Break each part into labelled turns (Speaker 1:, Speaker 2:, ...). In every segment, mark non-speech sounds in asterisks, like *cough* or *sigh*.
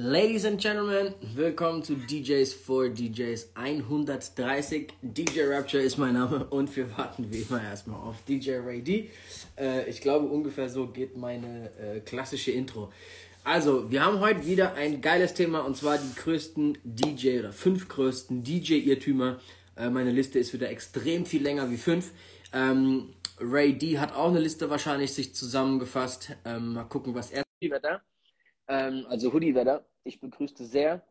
Speaker 1: Ladies and Gentlemen, willkommen zu DJs for DJs 130. DJ Rapture ist mein Name und wir warten wie immer erstmal auf DJ Ray D. Äh, ich glaube, ungefähr so geht meine äh, klassische Intro. Also, wir haben heute wieder ein geiles Thema und zwar die größten DJ oder fünf größten DJ-Irrtümer. Äh, meine Liste ist wieder extrem viel länger wie fünf. Ähm, Ray D hat auch eine Liste wahrscheinlich sich zusammengefasst. Ähm, mal gucken, was er. Wetter. Ähm, also Hoodie-Wetter. Ich begrüßte sehr.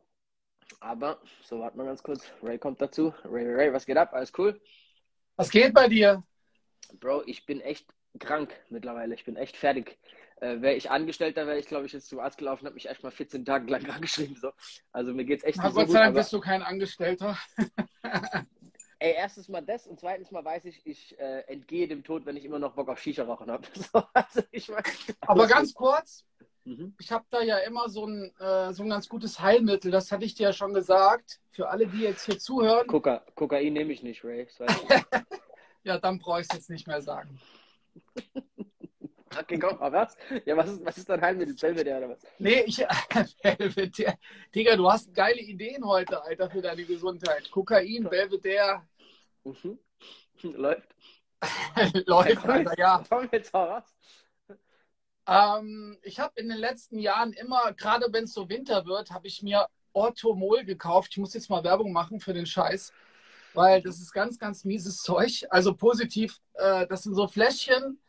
Speaker 1: Aber, so warten wir ganz kurz. Ray kommt dazu. Ray, Ray, Ray, was geht ab? Alles cool?
Speaker 2: Was geht bei dir?
Speaker 1: Bro, ich bin echt krank mittlerweile. Ich bin echt fertig. Äh, wäre ich Angestellter, wäre ich, glaube ich, jetzt zum Arzt gelaufen, habe mich echt mal 14 Tage lang *laughs* angeschrieben. So. Also mir geht's echt
Speaker 2: Na,
Speaker 1: nicht
Speaker 2: Gott
Speaker 1: so
Speaker 2: sei
Speaker 1: gut.
Speaker 2: Dank
Speaker 1: Aber,
Speaker 2: bist du kein Angestellter. *laughs*
Speaker 1: ey, erstens mal das und zweitens mal weiß ich, ich äh, entgehe dem Tod, wenn ich immer noch Bock auf Shisha rauchen habe. *laughs* So, also
Speaker 2: Aber ganz kurz,
Speaker 1: Mhm.
Speaker 2: ich habe da ja immer so ein, äh, so ein ganz gutes Heilmittel, das hatte ich dir ja schon gesagt. Für alle, die jetzt hier zuhören,
Speaker 1: Koka Kokain nehme ich nicht, Ray. *laughs*
Speaker 2: Ja, dann brauche ich es jetzt nicht mehr sagen.
Speaker 1: okay, komm, aber was? Ja, was ist, was ist dein Heilmittel? Belvedere oder was?
Speaker 2: Nee, ich, *laughs* Belvedere. Digga, du hast geile Ideen heute, Alter, für deine Gesundheit. Kokain, Belvedere,
Speaker 1: Mhm. *laughs* Läuft.
Speaker 2: läuft,
Speaker 1: komm,
Speaker 2: Alter,
Speaker 1: jetzt,
Speaker 2: ja.
Speaker 1: komm jetzt mal raus.
Speaker 2: Ähm, ich habe in den letzten Jahren immer, gerade wenn es so Winter wird, habe ich mir Orthomol gekauft. Ich muss jetzt mal Werbung machen für den Scheiß, weil das ist ganz, ganz mieses Zeug. Also positiv, äh, das sind so Fläschchen,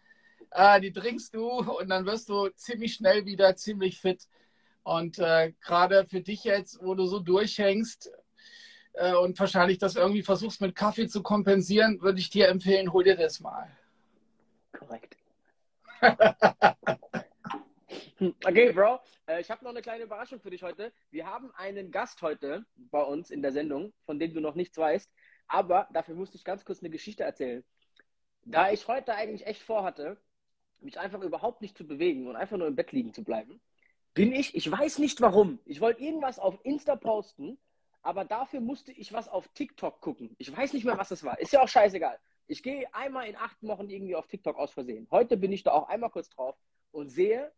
Speaker 2: äh, die trinkst du und dann wirst du ziemlich schnell wieder ziemlich fit. Und äh, gerade für dich jetzt, wo du so durchhängst äh, und wahrscheinlich das irgendwie versuchst mit Kaffee zu kompensieren, würde ich dir empfehlen, hol dir das mal.
Speaker 1: Korrekt. *laughs* Okay, Bro, äh, ich habe noch eine kleine Überraschung für dich heute. Wir haben einen Gast heute bei uns in der Sendung, von dem du noch nichts weißt. Aber dafür musste ich ganz kurz eine Geschichte erzählen. Da ich heute eigentlich echt vorhatte, mich einfach überhaupt nicht zu bewegen und einfach nur im Bett liegen zu bleiben, bin ich, ich weiß nicht warum, ich wollte irgendwas auf Insta posten, aber dafür musste ich was auf TikTok gucken. Ich weiß nicht mehr, was das war. Ist ja auch scheißegal. Ich gehe einmal in acht Wochen irgendwie auf TikTok aus Versehen. Heute bin ich da auch einmal kurz drauf und sehe,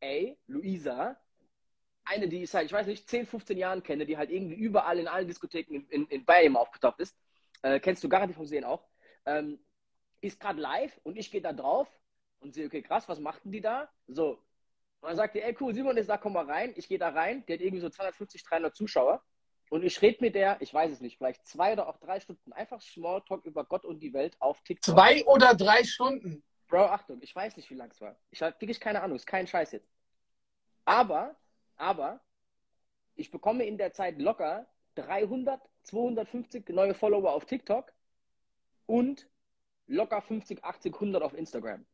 Speaker 1: ey, Luisa, eine, die ich seit, ich weiß nicht, 10, 15 Jahren kenne, die halt irgendwie überall in allen Diskotheken in, in, in Bayern aufgetaucht ist, äh, kennst du garantiert vom Sehen auch, ähm, ist gerade live und ich gehe da drauf und sehe, okay, krass, was machten die da? So. Und dann sagt die, ey, cool, Simon ist da, komm mal rein. Ich gehe da rein, die hat irgendwie so 250, 300 Zuschauer. Und ich rede mit der, ich weiß es nicht, vielleicht zwei oder auch drei Stunden, einfach Smalltalk über Gott und die Welt auf TikTok.
Speaker 2: Zwei oder drei Stunden.
Speaker 1: Bro, Achtung, ich weiß nicht, wie lang es war. Ich habe wirklich keine Ahnung, ist kein Scheiß jetzt. Aber, aber, ich bekomme in der Zeit locker 300, 250 neue Follower auf TikTok und locker 50, 80, 100 auf Instagram.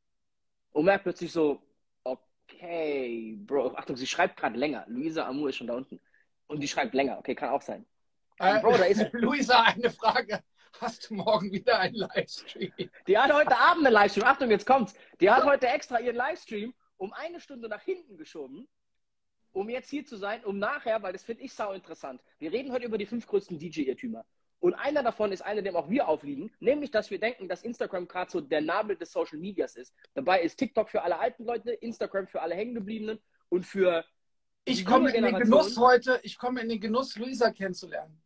Speaker 1: Und merkt plötzlich so, okay, Bro, Achtung, sie schreibt gerade länger. Luisa Amour ist schon da unten. Und die schreibt länger, okay, kann auch sein.
Speaker 2: Äh,
Speaker 1: Bro, da ist- *laughs*
Speaker 2: Luisa, eine Frage. Hast du morgen wieder einen Livestream?
Speaker 1: Die hat heute Abend einen Livestream. Achtung, jetzt kommt's. Die hat heute extra ihren Livestream um eine Stunde nach hinten geschoben, um jetzt hier zu sein, um nachher, weil das finde ich sau interessant. Wir reden heute über die fünf größten DJ-Irrtümer. Und einer davon ist einer, dem auch wir aufliegen, nämlich, dass wir denken, dass Instagram gerade so der Nabel des Social Medias ist. Dabei ist TikTok für alle alten Leute, Instagram für alle Hängengebliebenen und für
Speaker 2: Ich komme in den. Genuss heute, ich komme in den Genuss, Luisa kennenzulernen.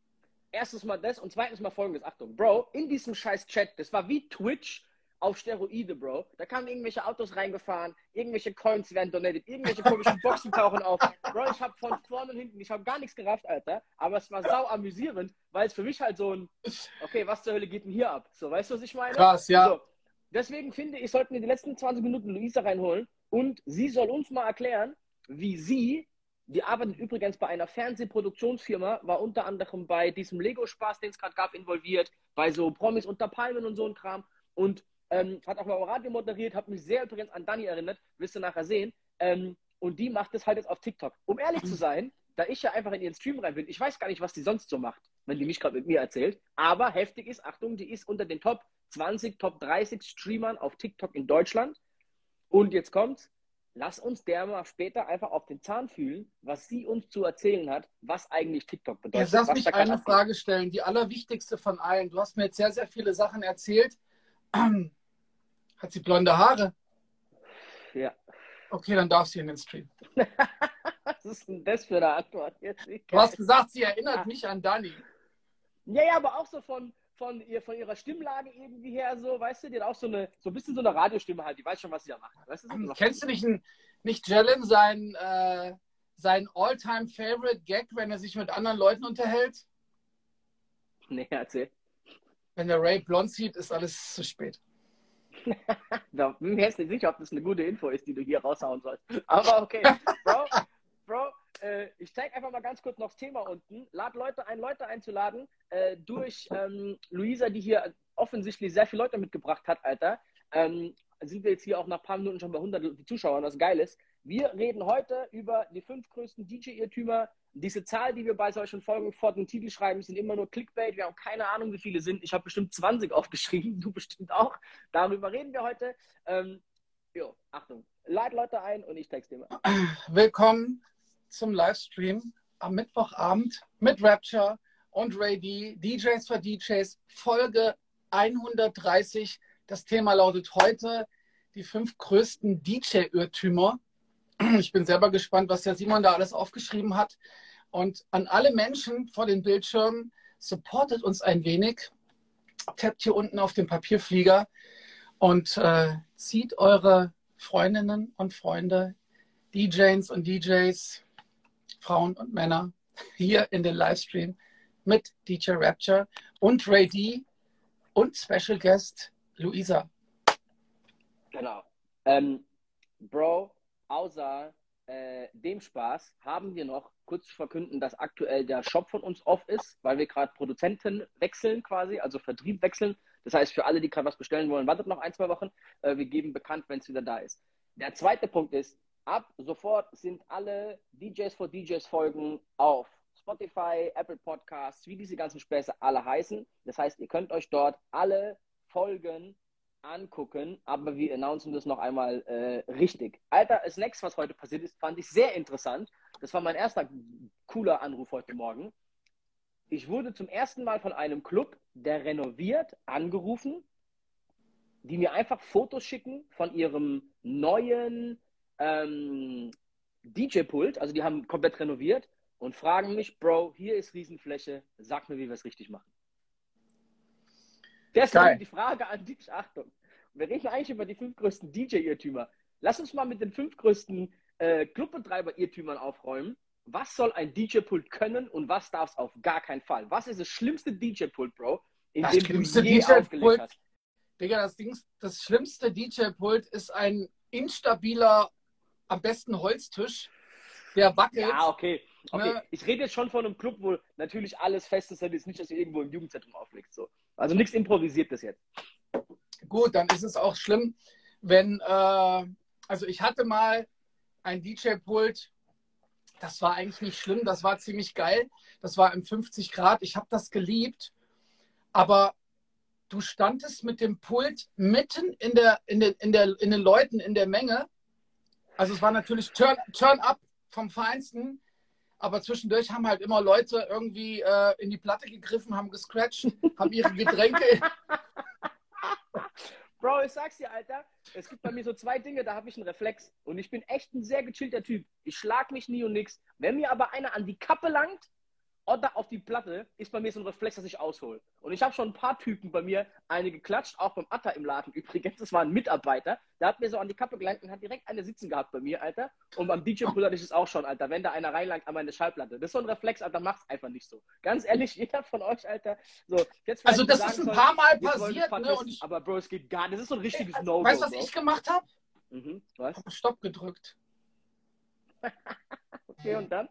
Speaker 1: Erstens mal das und zweitens mal folgendes. Achtung, Bro, in diesem scheiß Chat, das war wie Twitch auf Steroide, Bro. Da kamen irgendwelche Autos reingefahren, irgendwelche Coins werden donated, irgendwelche komischen Boxen tauchen auf. Bro, ich habe von vorne und hinten, ich habe gar nichts gerafft, Alter. Aber es war sau amüsierend, weil es für mich halt so ein, okay, was zur Hölle geht denn hier ab? So, weißt du, was ich meine?
Speaker 2: Krass, ja.
Speaker 1: So, deswegen finde ich, sollten wir die letzten 20 Minuten Luisa reinholen und sie soll uns mal erklären, wie sie, die arbeitet übrigens bei einer Fernsehproduktionsfirma, war unter anderem bei diesem Lego-Spaß, den es gerade gab, involviert, bei so Promis unter Palmen und so ein Kram und ähm, hat auch mal Radio moderiert, hat mich sehr übrigens an Dani erinnert, wirst du nachher sehen. Ähm, und die macht es halt jetzt auf TikTok. Um ehrlich zu sein, da ich ja einfach in ihren Stream rein bin, ich weiß gar nicht, was die sonst so macht, wenn die mich gerade mit mir erzählt. Aber heftig ist, Achtung, die ist unter den Top 20, Top 30 Streamern auf TikTok in Deutschland. Und jetzt kommt's. Lass uns der mal später einfach auf den Zahn fühlen, was sie uns zu erzählen hat, was eigentlich TikTok bedeutet.
Speaker 2: Jetzt lass
Speaker 1: was
Speaker 2: mich eine
Speaker 1: abgeht.
Speaker 2: Frage stellen, die allerwichtigste von allen. Du hast mir jetzt sehr, sehr viele Sachen erzählt. *clears throat* Hat sie blonde Haare?
Speaker 1: Ja.
Speaker 2: Okay, dann darf sie in den Stream. *laughs*
Speaker 1: Das ist denn das für eine Antwort?
Speaker 2: Du hast gesagt, sie erinnert ah. mich an Dani.
Speaker 1: Ja, ja, aber auch so von, von, ihr, von ihrer Stimmlage irgendwie her, so, weißt du, die hat auch so eine, so ein bisschen so eine Radiostimme halt, die weiß schon, was sie da macht. Weißt
Speaker 2: du, so Kennst du nicht, nicht Jalen, sein, äh, sein All-Time-Favorite-Gag, wenn er sich mit anderen Leuten unterhält?
Speaker 1: Nee, erzähl.
Speaker 2: Wenn der Ray blond sieht, ist alles zu spät. *laughs*
Speaker 1: da bin mir jetzt nicht sicher, ob das eine gute Info ist, die du hier raushauen sollst. Aber okay, Bro, *laughs* ich zeige einfach mal ganz kurz noch das Thema unten. Lad Leute ein, Leute einzuladen, äh, durch ähm, Luisa, die hier offensichtlich sehr viele Leute mitgebracht hat, Alter. Ähm, sind wir jetzt hier auch nach ein paar Minuten schon bei 100 Zuschauern, was geil ist. Wir reden heute über die fünf größten DJ-Irrtümer. Diese Zahl, die wir bei solchen Folgen vor den Titel schreiben, sind immer nur Clickbait. Wir haben keine Ahnung, wie viele sind. Ich habe bestimmt 20 aufgeschrieben, *laughs* du bestimmt auch. Darüber reden wir heute. Ähm, jo, Achtung, lad Leute ein und ich texte immer.
Speaker 2: Willkommen zum Livestream am Mittwochabend mit Rapture und Ray D, DJs for DJs, Folge 130. Das Thema lautet heute die fünf größten DJ-Irrtümer ich bin selber gespannt, was der Simon da alles aufgeschrieben hat. Und an alle Menschen vor den Bildschirmen, supportet uns ein wenig. Tappt hier unten auf den Papierflieger und äh, zieht eure Freundinnen und Freunde, DJs und DJs, Frauen und Männer hier in den Livestream mit DJ Rapture und Ray D und Special Guest Luisa.
Speaker 1: Genau. Ähm, Bro, außer äh, dem Spaß haben wir noch kurz zu verkünden, dass aktuell der Shop von uns off ist, weil wir gerade Produzenten wechseln quasi, also Vertrieb wechseln. Das heißt, für alle, die gerade was bestellen wollen, wartet noch ein, zwei Wochen. Äh, wir geben bekannt, wenn es wieder da ist. Der zweite Punkt ist, ab sofort sind alle DJs for DJs Folgen auf Spotify, Apple Podcasts, wie diese ganzen Späße alle heißen. Das heißt, ihr könnt euch dort alle Folgen angucken, aber wir announcen das noch einmal äh, richtig. Alter, das nächste, was heute passiert ist, fand ich sehr interessant. Das war mein erster cooler Anruf heute Morgen. Ich wurde zum ersten Mal von einem Club, der renoviert, angerufen, die mir einfach Fotos schicken von ihrem neuen ähm, DJ-Pult. Also die haben komplett renoviert und fragen mich, Bro, hier ist Riesenfläche, sag mir, wie wir es richtig machen. Deswegen die Frage an dich, Achtung. Wir reden eigentlich über die fünf größten DJ-Irrtümer. Lass uns mal mit den fünf größten äh, Clubbetreiber-Irrtümern aufräumen. Was soll ein DJ-Pult können und was darf es auf gar keinen Fall? Was ist das schlimmste DJ-Pult, Bro,
Speaker 2: in das dem du je aufgelegt hast? Digga, das, Ding, das schlimmste DJ-Pult ist ein instabiler, am besten Holztisch, der wackelt.
Speaker 1: Ja, okay. okay. Ne? Ich rede jetzt schon von einem Club, wo natürlich alles fest ist, ist nicht, dass ihr irgendwo im Jugendzentrum auflegt. So. Also nichts Improvisiertes jetzt.
Speaker 2: Gut, dann ist es auch schlimm, wenn, äh, also ich hatte mal ein DJ-Pult, das war eigentlich nicht schlimm, das war ziemlich geil. Das war im 50 Grad, ich habe das geliebt, aber du standest mit dem Pult mitten in, der, in, der, in, der, in den Leuten, in der Menge. Also es war natürlich Turn, Turn up vom Feinsten aber zwischendurch haben halt immer Leute irgendwie äh, in die Platte gegriffen, haben gescratcht, haben ihre Getränke.
Speaker 1: Bro, ich sag's dir, Alter, es gibt bei mir so zwei Dinge, da habe ich einen Reflex. Und ich bin echt ein sehr gechillter Typ. Ich schlag mich nie und nix. Wenn mir aber einer an die Kappe langt, oder auf die Platte ist bei mir so ein Reflex, dass ich aushole. Und ich habe schon ein paar Typen bei mir, eine geklatscht, auch beim Atta im Laden *laughs* übrigens. Das war ein Mitarbeiter, der hat mir so an die Kappe gelangt und hat direkt eine sitzen gehabt bei mir, Alter. Und beim DJ-Pool hatte ich es auch schon, Alter. Wenn da einer reinlangt an meine Schallplatte. Das ist so ein Reflex, Alter, macht's einfach nicht so. Ganz ehrlich, *laughs* jeder von euch, Alter. So,
Speaker 2: jetzt also, das ist ein paar Mal passiert, ne?
Speaker 1: Ich, aber Bro, es geht gar nicht. Das ist so ein richtiges äh, No-Go.
Speaker 2: Weißt du, was Bro. ich gemacht habe? Mhm, was? Ich hab Stopp gedrückt. *laughs*
Speaker 1: okay, und dann?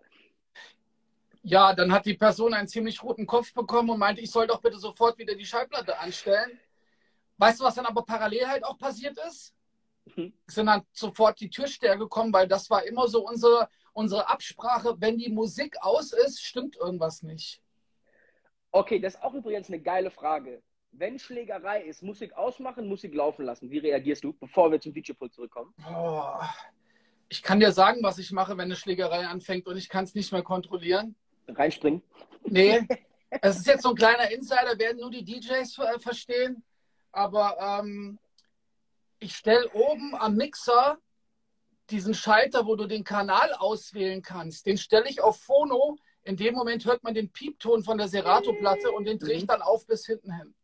Speaker 2: Ja, dann hat die Person einen ziemlich roten Kopf bekommen und meinte, ich soll doch bitte sofort wieder die Schallplatte anstellen. Weißt du, was dann aber parallel halt auch passiert ist? Mhm. Sind dann sofort die Türsteher gekommen, weil das war immer so unsere, unsere Absprache. Wenn die Musik aus ist, stimmt irgendwas nicht.
Speaker 1: Okay, das ist auch übrigens eine geile Frage. Wenn Schlägerei ist, Musik ausmachen, Musik laufen lassen. Wie reagierst du, bevor wir zum DJ-Pult zurückkommen?
Speaker 2: Oh, ich kann dir sagen, was ich mache, wenn eine Schlägerei anfängt und ich kann es nicht mehr kontrollieren
Speaker 1: reinspringen?
Speaker 2: Nee, *laughs* es ist jetzt so ein kleiner Insider, werden nur die DJs äh, verstehen. Aber ähm, ich stelle oben am Mixer diesen Schalter, wo du den Kanal auswählen kannst, den stelle ich auf Phono. In dem Moment hört man den Piepton von der Serato-Platte und den drehe ich dann auf bis hinten hin.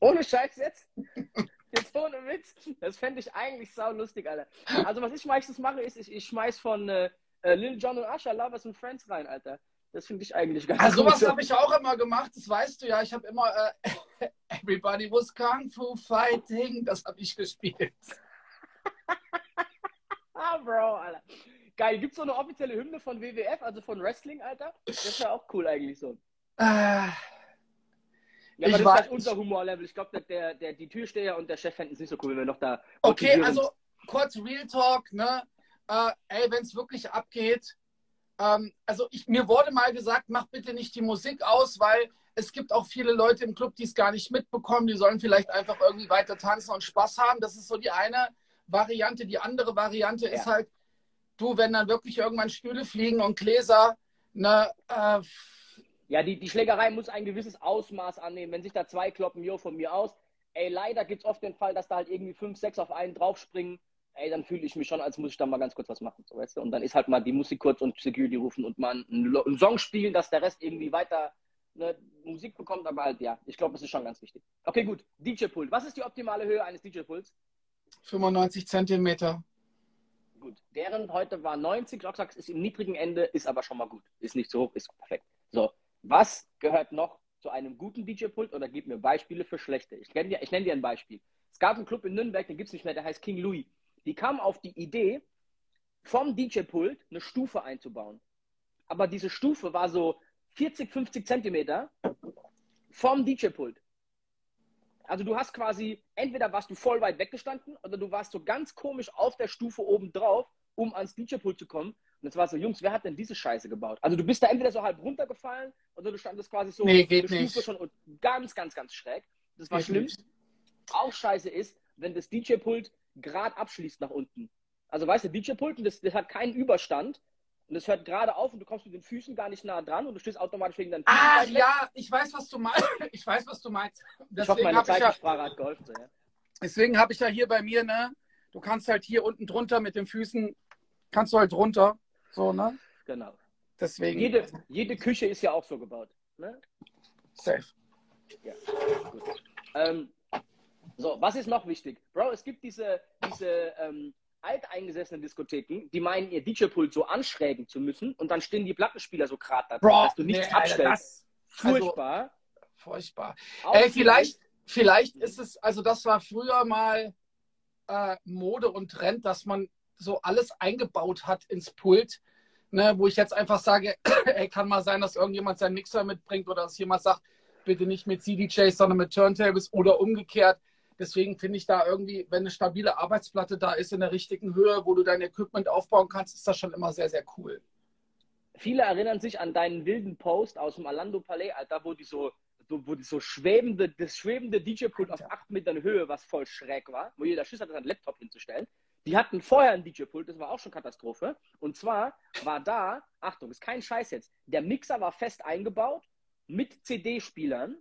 Speaker 1: Ohne Scheiß jetzt? *laughs* Jetzt ohne Witz. Das fände ich eigentlich sau lustig, Alter. Also, was ich meistens mache, ist, ich, ich schmeiß von äh, äh Lil Jon und Usher Lovers and Friends rein, Alter. Das finde ich eigentlich ganz
Speaker 2: Also, sowas habe ich auch immer gemacht, das weißt du ja. Ich habe immer äh, *laughs* Everybody was Kung Fu Fighting, das habe ich gespielt. *laughs*
Speaker 1: ah, Bro, Alter. Geil, gibt es so eine offizielle Hymne von WWF, also von Wrestling, Alter? Das wäre auch cool eigentlich so. Äh. Ja, ich das ist halt unser Humorlevel. Ich glaube, der, der, die Türsteher und der Chef fänden es nicht so cool, wenn wir noch da.
Speaker 2: Okay, also kurz Real Talk, ne? Äh, ey, wenn es wirklich abgeht, ähm, also ich, mir wurde mal gesagt, mach bitte nicht die Musik aus, weil es gibt auch viele Leute im Club, die es gar nicht mitbekommen. Die sollen vielleicht einfach irgendwie weiter tanzen und Spaß haben. Das ist so die eine Variante. Die andere Variante ja. ist halt, du, wenn dann wirklich irgendwann Stühle fliegen und Gläser, ne, äh,
Speaker 1: ja, die, die Schlägerei muss ein gewisses Ausmaß annehmen. Wenn sich da zwei kloppen, jo, von mir aus. Ey, leider gibt es oft den Fall, dass da halt irgendwie fünf, sechs auf einen draufspringen. Ey, dann fühle ich mich schon, als muss ich da mal ganz kurz was machen. So, weißt du? Und dann ist halt mal die Musik kurz und Security rufen und mal einen, einen Song spielen, dass der Rest irgendwie weiter ne, Musik bekommt. Aber halt, ja, ich glaube, das ist schon ganz wichtig. Okay, gut. DJ-Pult. Was ist die optimale Höhe eines DJ-Pults?
Speaker 2: 95 Zentimeter.
Speaker 1: Gut. Deren heute war 90. Rocksax ist im niedrigen Ende, ist aber schon mal gut. Ist nicht so hoch, ist perfekt. So. Was gehört noch zu einem guten DJ-Pult oder gib mir Beispiele für schlechte? Ich, dir, ich nenne dir ein Beispiel. Es gab einen Club in Nürnberg, den gibt es nicht mehr, der heißt King Louis. Die kamen auf die Idee, vom DJ-Pult eine Stufe einzubauen. Aber diese Stufe war so 40, 50 Zentimeter vom DJ-Pult. Also du hast quasi, entweder warst du voll weit weggestanden oder du warst so ganz komisch auf der Stufe oben drauf, um ans DJ-Pult zu kommen. Und es war so, Jungs, wer hat denn diese Scheiße gebaut? Also du bist da entweder so halb runtergefallen oder du standest quasi so
Speaker 2: nee, geht nicht.
Speaker 1: schon ganz, ganz, ganz schräg. Das war geht schlimm. Nicht. Auch scheiße ist, wenn das DJ-Pult gerade abschließt nach unten. Also weißt du, DJ-Pult, das, das hat keinen Überstand und es hört gerade auf und du kommst mit den Füßen gar nicht nah dran und du stehst automatisch wegen deinen
Speaker 2: Füßen. Ah, ja, *laughs* ich weiß, was du meinst. Ich weiß, was du meinst.
Speaker 1: Deswegen ich hoffe, meine Zeichensprache ja, hat geholfen. So, ja.
Speaker 2: Deswegen habe ich ja hier bei mir, ne, du kannst halt hier unten drunter mit den Füßen, kannst du halt drunter so, ne?
Speaker 1: Genau.
Speaker 2: Deswegen.
Speaker 1: Jede, jede Küche ist ja auch so gebaut. Ne?
Speaker 2: Safe.
Speaker 1: Ja, gut. Ähm, so, was ist noch wichtig? Bro, es gibt diese, diese ähm, alteingesessenen Diskotheken, die meinen, ihr DJ-Pult so anschrägen zu müssen und dann stehen die Plattenspieler so gerade da,
Speaker 2: Bro,
Speaker 1: dass du nichts nee, abstellst.
Speaker 2: Alter, das, furchtbar. Also, furchtbar. Ey, vielleicht, vielleicht ist es, also das war früher mal äh, Mode und Trend, dass man so alles eingebaut hat ins Pult, ne, wo ich jetzt einfach sage, *clears throat* ey, kann mal sein, dass irgendjemand seinen Mixer mitbringt oder dass jemand sagt, bitte nicht mit CDJs, sondern mit Turntables oder umgekehrt. Deswegen finde ich da irgendwie, wenn eine stabile Arbeitsplatte da ist in der richtigen Höhe, wo du dein Equipment aufbauen kannst, ist das schon immer sehr, sehr cool.
Speaker 1: Viele erinnern sich an deinen wilden Post aus dem Alando Palais, Alter, wo die so, wo die so schwebende, das schwebende DJ-Pult auf 8 Metern Höhe, was voll schräg war, wo jeder Schiss hatte, seinen Laptop hinzustellen. Die hatten vorher ein DJ-Pult, das war auch schon Katastrophe. Und zwar war da, Achtung, ist kein Scheiß jetzt, der Mixer war fest eingebaut mit CD-Spielern,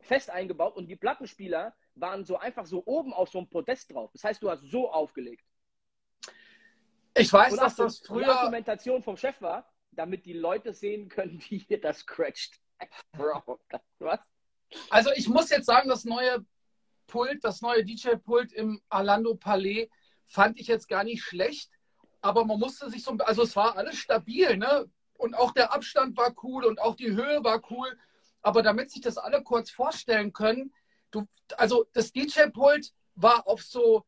Speaker 1: fest eingebaut und die Plattenspieler waren so einfach so oben auf so einem Podest drauf. Das heißt, du hast so aufgelegt.
Speaker 2: Ich weiß, und dass das früher. Die
Speaker 1: Argumentation vom Chef war, damit die Leute sehen können, *laughs* wie hier das scratcht. Bro,
Speaker 2: was? Also ich muss jetzt sagen, das neue Pult, das neue DJ-Pult im Alando Palais fand ich jetzt gar nicht schlecht, aber man musste sich so, also es war alles stabil, ne? Und auch der Abstand war cool und auch die Höhe war cool. Aber damit sich das alle kurz vorstellen können, du, also das DJ-Pult war auf so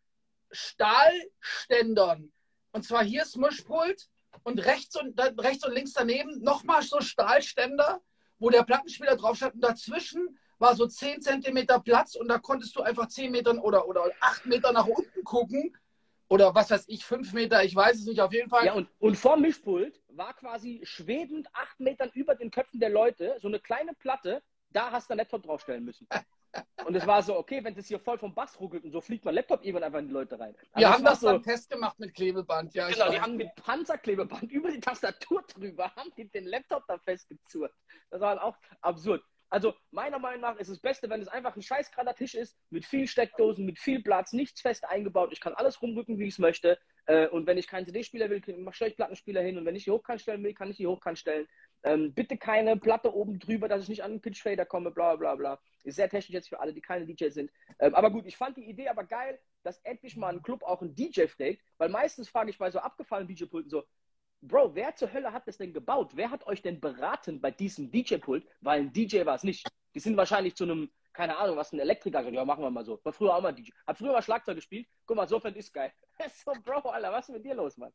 Speaker 2: Stahlständern. Und zwar hier ist Mischpult und rechts und, rechts und links daneben nochmal so Stahlständer, wo der Plattenspieler drauf stand. Und dazwischen war so 10 Zentimeter Platz und da konntest du einfach 10 Metern oder, oder 8 Meter nach unten gucken oder was weiß ich, fünf Meter, ich weiß es nicht, auf jeden Fall.
Speaker 1: Ja, und, und vor Mischpult war quasi schwebend acht Metern über den Köpfen der Leute so eine kleine Platte, da hast du einen Laptop draufstellen müssen. *laughs* Und es war so, okay, wenn es hier voll vom Bass ruckelt und so fliegt mein Laptop irgendwann einfach in die Leute rein.
Speaker 2: Also wir haben das so, dann festgemacht mit Klebeband, ja.
Speaker 1: Genau, die haben mit Panzerklebeband *laughs* über die Tastatur drüber, haben die den Laptop da festgezurrt. Das war halt auch absurd. Also meiner Meinung nach ist es das Beste, wenn es einfach ein scheiß Tisch ist, mit viel Steckdosen, mit viel Platz, nichts fest eingebaut. Ich kann alles rumrücken, wie ich es möchte. Äh, und wenn ich keinen CD-Spieler will, stelle ich Plattenspieler hin. Und wenn ich die hochkant stellen will, kann ich die hochkant stellen. Ähm, bitte keine Platte oben drüber, dass ich nicht an den Pitchfader komme, bla bla bla. Ist sehr technisch jetzt für alle, die keine DJs sind. Ähm, aber gut, ich fand die Idee aber geil, dass endlich mal ein Club auch einen DJ fragt, weil meistens frage ich bei so abgefallenen DJ-Pulten so, Bro, wer zur Hölle hat das denn gebaut? Wer hat euch denn beraten bei diesem DJ-Pult? Weil ein DJ war es nicht. Die sind wahrscheinlich zu einem, keine Ahnung, was ein Elektriker ja, machen wir mal so. War früher auch mal DJ. Hab früher mal Schlagzeug gespielt. Guck mal, so fand ist geil. *laughs* so, Bro, Alter, was ist mit dir los, Mann?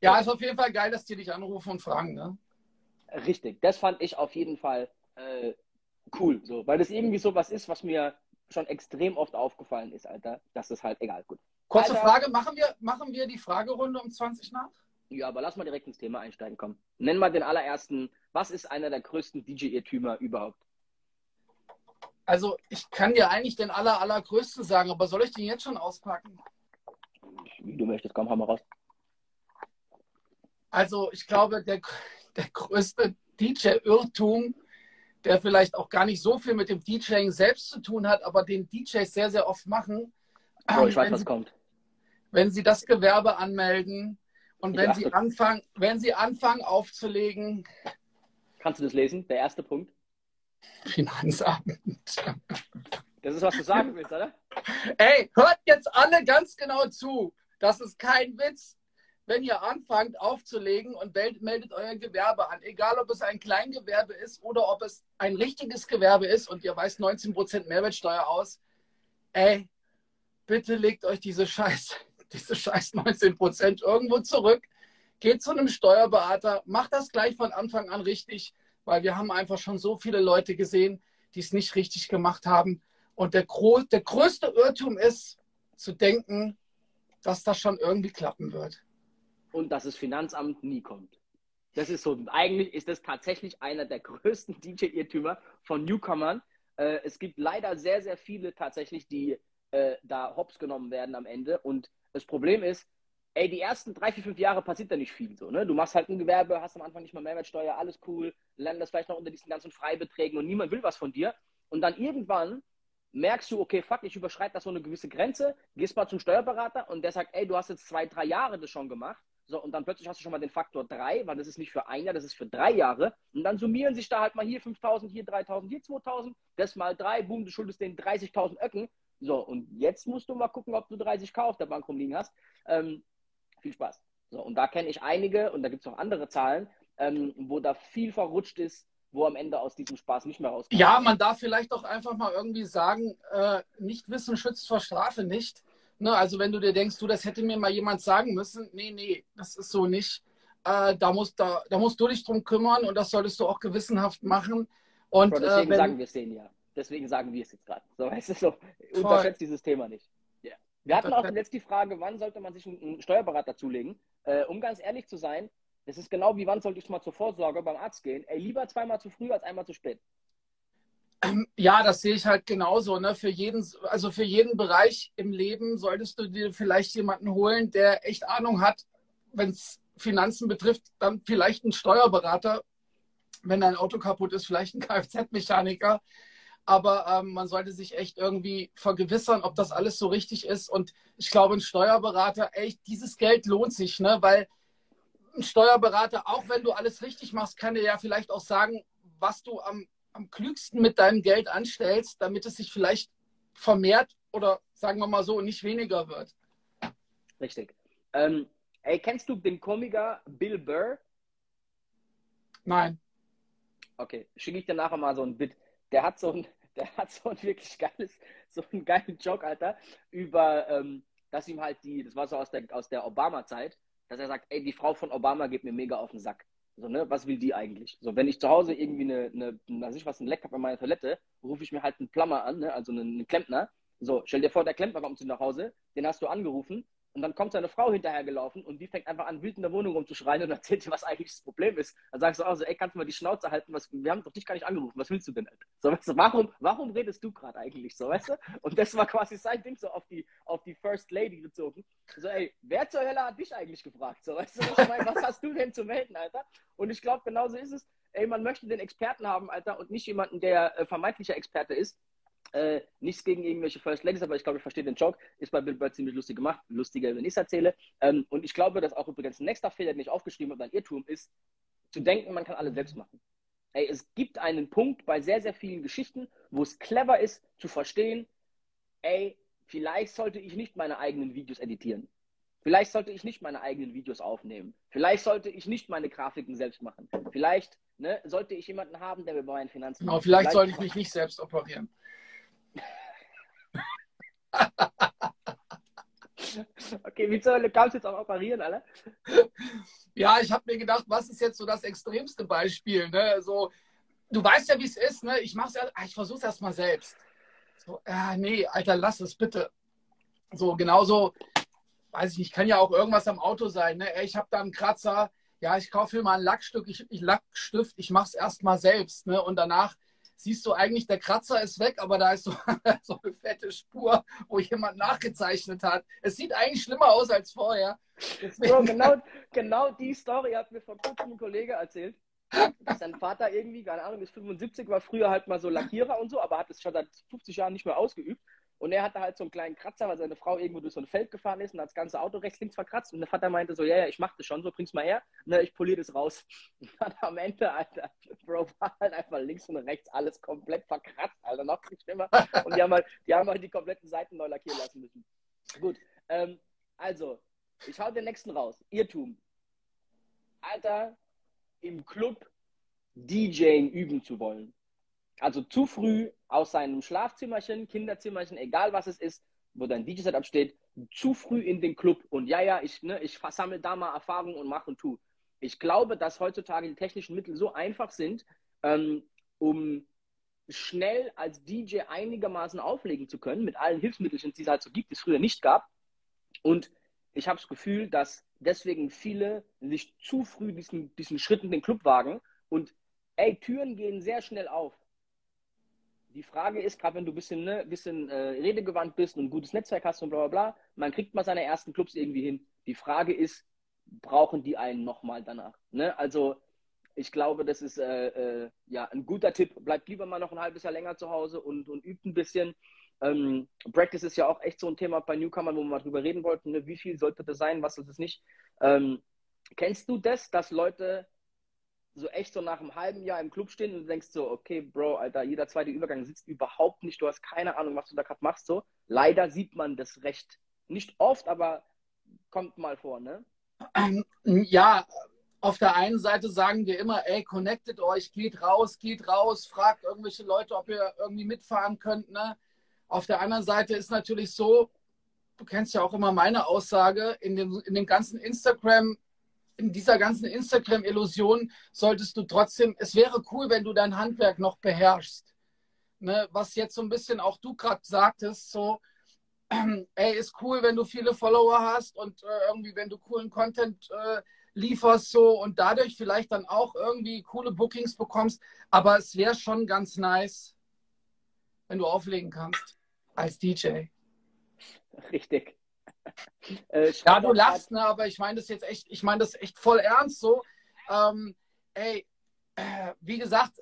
Speaker 2: Ja, ist auf jeden Fall geil, dass die dich anrufen und fragen, ne?
Speaker 1: Richtig, das fand ich auf jeden Fall äh, cool, so, weil das irgendwie so was ist, was mir schon extrem oft aufgefallen ist, Alter. Das ist halt egal, gut.
Speaker 2: Kurze
Speaker 1: Alter,
Speaker 2: Frage, machen wir, machen wir die Fragerunde um 20 nach?
Speaker 1: Ja, aber lass mal direkt ins Thema einsteigen, komm. Nenn mal den allerersten, was ist einer der größten DJ-Irrtümer überhaupt?
Speaker 2: Also, ich kann dir eigentlich den aller, allergrößten sagen, aber soll ich den jetzt schon auspacken?
Speaker 1: Wie du möchtest, komm, hau mal raus.
Speaker 2: Also, ich glaube, der, der größte DJ-Irrtum, der vielleicht auch gar nicht so viel mit dem DJing selbst zu tun hat, aber den DJs sehr, sehr oft machen.
Speaker 1: Oh, ich weiß, was
Speaker 2: sie,
Speaker 1: kommt.
Speaker 2: Wenn sie das Gewerbe anmelden und
Speaker 1: Ich
Speaker 2: wenn
Speaker 1: achte.
Speaker 2: sie anfangen, wenn sie anfangen aufzulegen,
Speaker 1: Kannst du das lesen? Der erste Punkt.
Speaker 2: Finanzamt.
Speaker 1: Das ist, was du sagen willst, oder?
Speaker 2: Ey, hört jetzt alle ganz genau zu. Das ist kein Witz. Wenn ihr anfangt aufzulegen und meld- meldet euer Gewerbe an, egal ob es ein Kleingewerbe ist oder ob es ein richtiges Gewerbe ist und ihr weist 19% Mehrwertsteuer aus, ey, bitte legt euch diese Scheiß, *laughs* diese Scheiß 19% irgendwo zurück. Geht zu einem Steuerberater, macht das gleich von Anfang an richtig, weil wir haben einfach schon so viele Leute gesehen, die es nicht richtig gemacht haben. Und der, der größte Irrtum ist, zu denken, dass das schon irgendwie klappen wird.
Speaker 1: Und dass das Finanzamt nie kommt. Das ist so, eigentlich ist das tatsächlich einer der *laughs* größten DJ-Irrtümer von Newcomern. Äh, es gibt leider sehr, sehr viele tatsächlich, die äh, da hops genommen werden am Ende. Und das Problem ist, ey, die ersten drei, vier, fünf Jahre passiert da nicht viel so, ne? Du machst halt ein Gewerbe, hast am Anfang nicht mal Mehrwertsteuer, alles cool, das vielleicht noch unter diesen ganzen Freibeträgen und niemand will was von dir. Und dann irgendwann merkst du, okay, fuck, ich überschreite da so eine gewisse Grenze, gehst mal zum Steuerberater und der sagt, ey, du hast jetzt zwei, drei Jahre das schon gemacht. So, und dann plötzlich hast du schon mal den Faktor drei, weil das ist nicht für ein Jahr, das ist für drei Jahre. Und dann summieren sich da halt mal hier 5000, hier 3000, hier 2000, das mal drei, boom, du schuldest denen 30.000 Öcken. So, und jetzt musst du mal gucken, ob du 30k auf der Bank rumliegen hast. Ähm, viel Spaß. So, und da kenne ich einige, und da gibt es auch andere Zahlen, ähm, wo da viel verrutscht ist, wo am Ende aus diesem Spaß nicht mehr rauskommt.
Speaker 2: Ja, man darf vielleicht auch einfach mal irgendwie sagen, äh, nicht wissen schützt vor Strafe nicht. Ne, also wenn du dir denkst, du, das hätte mir mal jemand sagen müssen, nee, nee, das ist so nicht. Äh, da, musst, da, da musst du dich drum kümmern und das solltest du auch gewissenhaft machen. Und
Speaker 1: Bro, deswegen
Speaker 2: äh, wenn,
Speaker 1: sagen wir es denen ja. Deswegen sagen wir es jetzt gerade. So, weißt du, so, unterschätzt dieses Thema nicht. Ja. Wir hatten auch jetzt die Frage, wann sollte man sich einen Steuerberater zulegen? Äh, um ganz ehrlich zu sein, das ist genau wie wann sollte ich mal zur Vorsorge beim Arzt gehen? Ey, lieber zweimal zu früh als einmal zu spät.
Speaker 2: Ja, das sehe ich halt genauso. Ne? Für jeden, also für jeden Bereich im Leben solltest du dir vielleicht jemanden holen, der echt Ahnung hat, wenn es Finanzen betrifft, dann vielleicht einen Steuerberater. Wenn dein Auto kaputt ist, vielleicht ein Kfz-Mechaniker. Aber ähm, man sollte sich echt irgendwie vergewissern, ob das alles so richtig ist. Und ich glaube, ein Steuerberater, echt, dieses Geld lohnt sich, ne? Weil ein Steuerberater, auch wenn du alles richtig machst, kann dir ja vielleicht auch sagen, was du am am klügsten mit deinem Geld anstellst, damit es sich vielleicht vermehrt oder sagen wir mal so nicht weniger wird.
Speaker 1: Richtig. Ähm, ey, kennst du den Komiker Bill Burr?
Speaker 2: Nein.
Speaker 1: Okay, schicke ich dir nachher mal so ein Bit. Der hat so ein, *laughs* der hat so ein wirklich geiles, so einen geilen Joke, Alter, über, ähm, dass ihm halt die, das war so aus der, aus der Obama-Zeit, dass er sagt, ey, die Frau von Obama geht mir mega auf den Sack. So, ne, was will die eigentlich? So, wenn ich zu Hause irgendwie eine, eine weiß ich was, ein Leck habe in meiner Toilette, rufe ich mir halt einen Plumber an, ne, also einen, einen Klempner. So, stell dir vor, der Klempner kommt zu dir nach Hause, den hast du angerufen und dann kommt seine Frau hinterhergelaufen und die fängt einfach an, wild in der Wohnung rumzuschreien und erzählt dir, was eigentlich das Problem ist. Dann sagst du auch so, ey, kannst du mal die Schnauze halten, was, wir haben doch dich gar nicht angerufen, was willst du denn? Alter? So, weißt du, warum, warum redest du gerade eigentlich so, weißt du? Und das war quasi sein Ding so auf die, auf die First Lady gezogen. So, ey, wer zur Hölle hat dich eigentlich gefragt? So, weißt du, was ich meine? Was hast du denn zu melden, Alter? Und ich glaube, genauso ist es. Ey, man möchte den Experten haben, Alter, und nicht jemanden, der äh, vermeintlicher Experte ist. Äh, nichts gegen irgendwelche First Ladies, aber ich glaube, ich verstehe den Joke. Ist bei Bill Bird ziemlich lustig gemacht. Lustiger, wenn ich es erzähle. Ähm, und ich glaube, dass auch übrigens ein nächster Fehler, den ich aufgeschrieben habe, ein Irrtum ist, zu denken, man kann alles selbst machen. Ey, es gibt einen Punkt bei sehr, sehr vielen Geschichten, wo es clever ist, zu verstehen, ey, vielleicht sollte ich nicht meine eigenen Videos editieren. Vielleicht sollte ich nicht meine eigenen Videos aufnehmen. Vielleicht sollte ich nicht meine Grafiken selbst machen. Vielleicht ne, sollte ich jemanden haben, der mir bei meinen Finanzen.
Speaker 2: Genau, vielleicht, vielleicht sollte ich mich nicht selbst operieren.
Speaker 1: Okay, wie zur kannst du jetzt auch operieren, alle?
Speaker 2: Ja, ich habe mir gedacht, was ist jetzt so das extremste Beispiel? Ne? So, du weißt ja, wie es ist. Ne? Ich ja, ich versuche es erstmal selbst. So, äh, nee, Alter, lass es bitte. So, genauso, weiß ich nicht, kann ja auch irgendwas am Auto sein. Ne? Ich habe da einen Kratzer. Ja, ich kaufe mir mal ein Lackstück, ich, ich Lackstift, ich mache es erstmal selbst. Ne? Und danach siehst du eigentlich, der Kratzer ist weg, aber da ist so, *laughs* so eine fette Spur, wo jemand nachgezeichnet hat. Es sieht eigentlich schlimmer aus als vorher.
Speaker 1: Bro, genau, genau die Story hat mir vor kurzem ein Kollege erzählt. Sein Vater irgendwie, keine Ahnung, ist 75, war früher halt mal so Lackierer und so, aber hat es schon seit 50 Jahren nicht mehr ausgeübt. Und er hatte halt so einen kleinen Kratzer, weil seine Frau irgendwo durch so ein Feld gefahren ist und hat das ganze Auto rechts, links verkratzt. Und der Vater meinte so, ja, ja, ich mach das schon so, bring's mal her. Ne, ich poliere das raus. *laughs* Und dann am Ende, Alter, *laughs* Bro, war halt einfach links und rechts alles komplett verkratzt, Alter, noch viel schlimmer. Und die haben halt die, haben halt die kompletten Seiten neu lackieren lassen müssen. Gut, ähm, also, ich hau den nächsten raus. Irrtum. Alter, im Club DJing üben zu wollen. Also zu früh aus seinem Schlafzimmerchen, Kinderzimmerchen, egal was es ist, wo dein DJ-Setup steht, zu früh in den Club und ja, ja, ich, ne, ich sammle da mal Erfahrung und mache und tu. Ich glaube, dass heutzutage die technischen Mittel so einfach sind, ähm, um schnell als DJ einigermaßen auflegen zu können, mit allen Hilfsmitteln, die es halt so gibt, die es früher nicht gab. Und ich habe das Gefühl, dass deswegen viele sich zu früh diesen, diesen Schritt in den Club wagen und ey, Türen gehen sehr schnell auf die Frage ist, gerade wenn du ein bisschen, ne, bisschen äh, redegewandt bist und ein gutes Netzwerk hast und bla bla bla, man kriegt mal seine ersten Clubs irgendwie hin. Die Frage ist, brauchen die einen nochmal danach? Ne? Also ich glaube, das ist äh, äh, ja ein guter Tipp. Bleibt lieber mal noch ein halbes Jahr länger zu Hause und, und übt ein bisschen. Ähm, Practice ist ja auch echt so ein Thema bei Newcomern, wo wir mal drüber reden wollten. Ne? Wie viel sollte das sein, was ist es nicht? Ähm, kennst du das, dass Leute so echt so nach einem halben Jahr im Club stehen und denkst so, okay, Bro, Alter, jeder zweite Übergang sitzt überhaupt nicht, du hast keine Ahnung, was du da gerade machst, so. Leider sieht man das recht, nicht oft, aber kommt mal vor, ne?
Speaker 2: Ähm, ja, auf der einen Seite sagen wir immer, ey, connectet euch, geht raus, geht raus, fragt irgendwelche Leute, ob ihr irgendwie mitfahren könnt, ne? Auf der anderen Seite ist natürlich so, du kennst ja auch immer meine Aussage, in dem, in dem ganzen Instagram in dieser ganzen Instagram-Illusion solltest du trotzdem, es wäre cool, wenn du dein Handwerk noch beherrschst. Ne, was jetzt so ein bisschen auch du gerade sagtest, so, äh, *clears throat* ey, ist cool, wenn du viele Follower hast und äh, irgendwie, wenn du coolen Content äh, lieferst, so und dadurch vielleicht dann auch irgendwie coole Bookings bekommst. Aber es wäre schon ganz nice, wenn du auflegen kannst als DJ.
Speaker 1: Richtig. *laughs*
Speaker 2: Äh, ja, du lachst, ne, aber ich meine das jetzt echt, ich meine das echt voll ernst so. Ähm, ey, äh, wie gesagt,